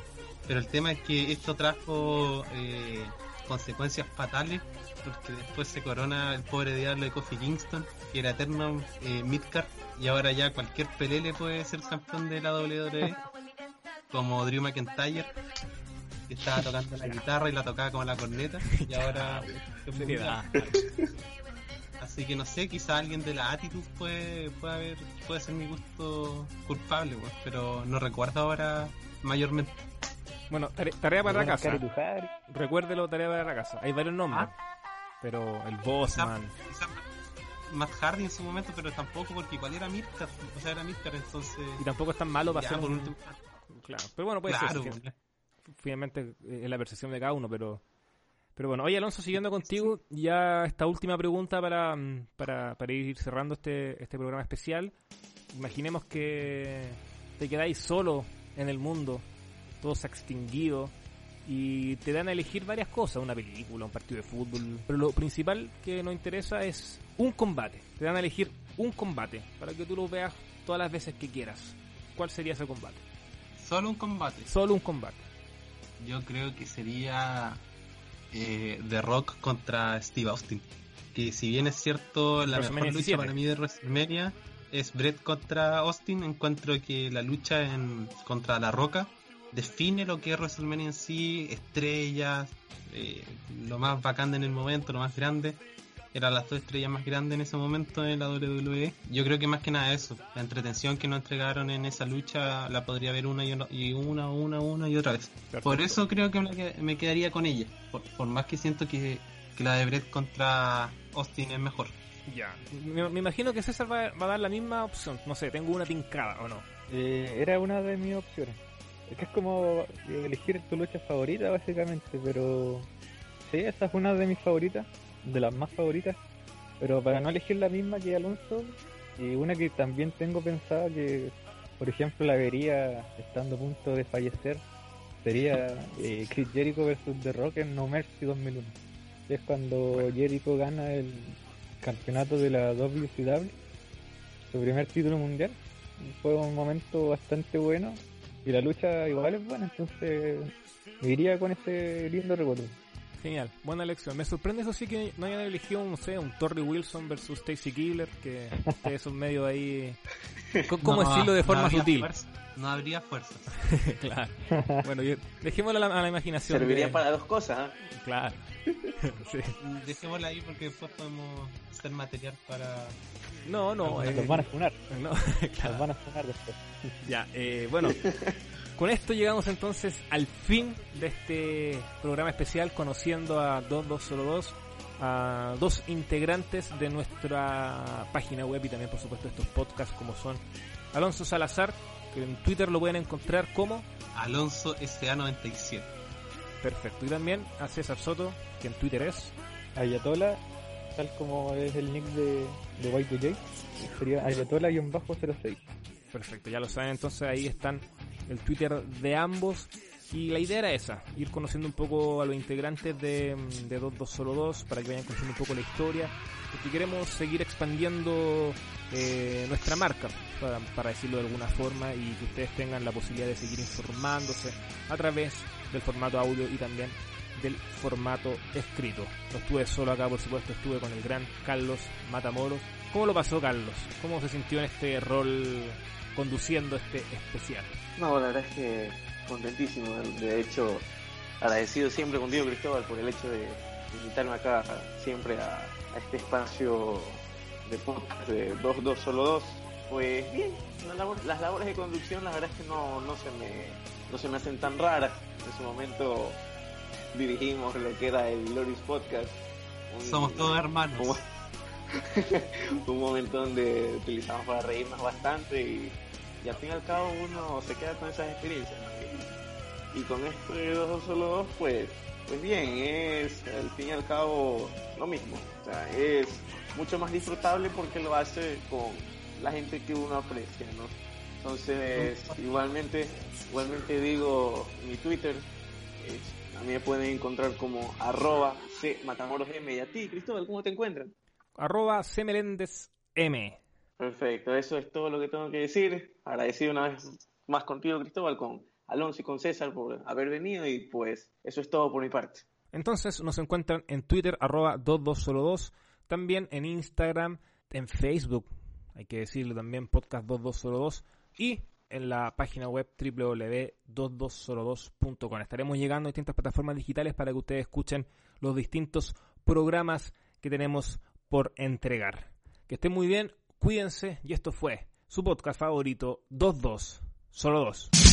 Speaker 4: Pero el tema es que esto trajo eh, consecuencias fatales porque después se corona el pobre diablo de Kofi Kingston, que era eterno eh, midcard, y ahora ya cualquier pelele puede ser campeón de la WWE, como Drew McIntyre, que estaba tocando la guitarra y la tocaba como la corneta, y ahora. Así que no sé, quizá alguien de la Attitude puede, puede haber, puede ser mi gusto culpable, pues, pero no recuerdo ahora mayormente.
Speaker 1: Bueno, tare- tarea para la casa. Recuérdelo, tarea para la casa. Hay varios nombres. Pero el Bossman.
Speaker 4: Matt Hardy en su momento, pero tampoco porque igual era Midcard, o sea, era Midcard, entonces...
Speaker 1: Y tampoco es tan malo para ser
Speaker 4: por
Speaker 1: un-
Speaker 4: último,
Speaker 1: Claro, pero bueno, puede
Speaker 4: claro,
Speaker 1: ser. finalmente eh, es la percepción de cada uno, pero pero bueno, oye Alonso, siguiendo contigo, ya esta última pregunta para, mm, para, para ir cerrando este, este programa especial. Imaginemos que te quedáis solo en el mundo, todo se ha extinguido y te dan a elegir varias cosas, una película, un partido de fútbol, pero lo principal que nos interesa es un combate. Te dan a elegir un combate para que tú lo veas todas las veces que quieras. ¿Cuál sería ese combate?
Speaker 4: Solo un combate.
Speaker 1: Solo un combate.
Speaker 4: Yo creo que sería eh, The Rock contra Steve Austin. Que si bien es cierto, la mejor lucha
Speaker 1: 17.
Speaker 4: para mí de WrestleMania es Brett contra Austin. Encuentro que la lucha en, contra La Roca define lo que es WrestleMania en sí, estrellas, eh, lo más bacán en el momento, lo más grande. Eran las dos estrellas más grandes en ese momento en la WWE. Yo creo que más que nada eso, la entretención que nos entregaron en esa lucha la podría ver una y una, y una, una, una y otra vez. Por eso creo que me, que- me quedaría con ella. Por, por más que siento que, que la de Brett contra Austin es mejor.
Speaker 1: Ya. Me, me imagino que César va, va a dar la misma opción. No sé, tengo una tincada o no.
Speaker 5: Eh, era una de mis opciones. Es que es como elegir tu lucha favorita, básicamente, pero sí, esa es una de mis favoritas, de las más favoritas. Pero para no elegir la misma que Alonso, y una que también tengo pensada que, por ejemplo, la vería estando a punto de fallecer, sería eh, Chris Jericho versus The Rock en No Mercy 2001. Es cuando Jericho gana el campeonato de la WCW, su primer título mundial fue un momento bastante bueno y la lucha igual es buena, entonces me iría con ese lindo recuerdo.
Speaker 1: Genial, buena elección. Me sorprende eso sí que no hayan elegido, no sé, un Torrey Wilson versus Stacy Kibler, que ustedes son medio ahí... ¿Cómo
Speaker 4: No,
Speaker 1: decirlo de forma sutil?
Speaker 4: fuerza- no habría fuerzas.
Speaker 1: claro. Bueno, yo- dejémoslo a la, a la imaginación.
Speaker 3: Serviría
Speaker 1: de-
Speaker 3: para dos cosas, ¿ah?
Speaker 1: Claro. Sí.
Speaker 4: Dejémosla ahí porque después podemos hacer material para...
Speaker 1: No, no. eh,
Speaker 5: Los van a funar,
Speaker 1: no,
Speaker 5: los
Speaker 1: claro.
Speaker 5: van a funar después.
Speaker 1: Ya, eh, bueno, con esto llegamos entonces al fin de este programa especial conociendo a 2202, a dos integrantes de nuestra página web y también por supuesto estos podcasts como son Alonso Salazar, que en Twitter lo pueden encontrar como
Speaker 4: Alonso SA97.
Speaker 1: Perfecto. Y también a César Soto, que en Twitter es
Speaker 5: Ayatola, tal como es el nick de, de Y2J, sería Ayatola-06.
Speaker 1: Perfecto, ya lo saben, entonces ahí están el Twitter de ambos. Y la idea era esa, ir conociendo un poco a los integrantes de, de 2202 para que vayan conociendo un poco la historia, porque queremos seguir expandiendo eh, nuestra marca, para, para decirlo de alguna forma, y que ustedes tengan la posibilidad de seguir informándose a través del formato audio y también del formato escrito. No estuve solo acá, por supuesto, estuve con el gran Carlos Matamoros. ¿Cómo lo pasó Carlos? ¿Cómo se sintió en este rol conduciendo este especial?
Speaker 3: No, la verdad es que contentísimo. De hecho, agradecido siempre contigo, Cristóbal, por el hecho de invitarme acá siempre a, a este espacio de podcast de 2-2 solo 2. Pues bien, las labores de conducción la verdad es que no, no, se me, no se me hacen tan raras. En su momento dirigimos lo que era el Loris Podcast.
Speaker 4: Un, Somos todos hermanos.
Speaker 3: Un, un momento donde utilizamos para reírnos bastante y, y, al fin y al cabo uno se queda con esas experiencias. ¿no? Y, con esto de dos solo dos, pues, pues bien, es al fin y al cabo lo mismo. O sea, es mucho más disfrutable porque lo hace con la gente que uno aprecia, ¿no? Entonces, igualmente, igualmente digo mi Twitter, es, a mí me pueden encontrar como arroba C Matamoros M. Y a ti, Cristóbal, ¿cómo te encuentran?
Speaker 1: Arroba C Meléndez M.
Speaker 3: Perfecto, eso es todo lo que tengo que decir. Agradecido una vez más contigo, Cristóbal, con Alonso y con César por haber venido y pues eso es todo por mi parte.
Speaker 1: Entonces nos encuentran en Twitter arroba 2202, también en Instagram, en Facebook, hay que decirlo también, podcast 2202 y en la página web www.2202.com. Estaremos llegando a distintas plataformas digitales para que ustedes escuchen los distintos programas que tenemos por entregar. Que estén muy bien, cuídense y esto fue su podcast favorito 22 solo 2.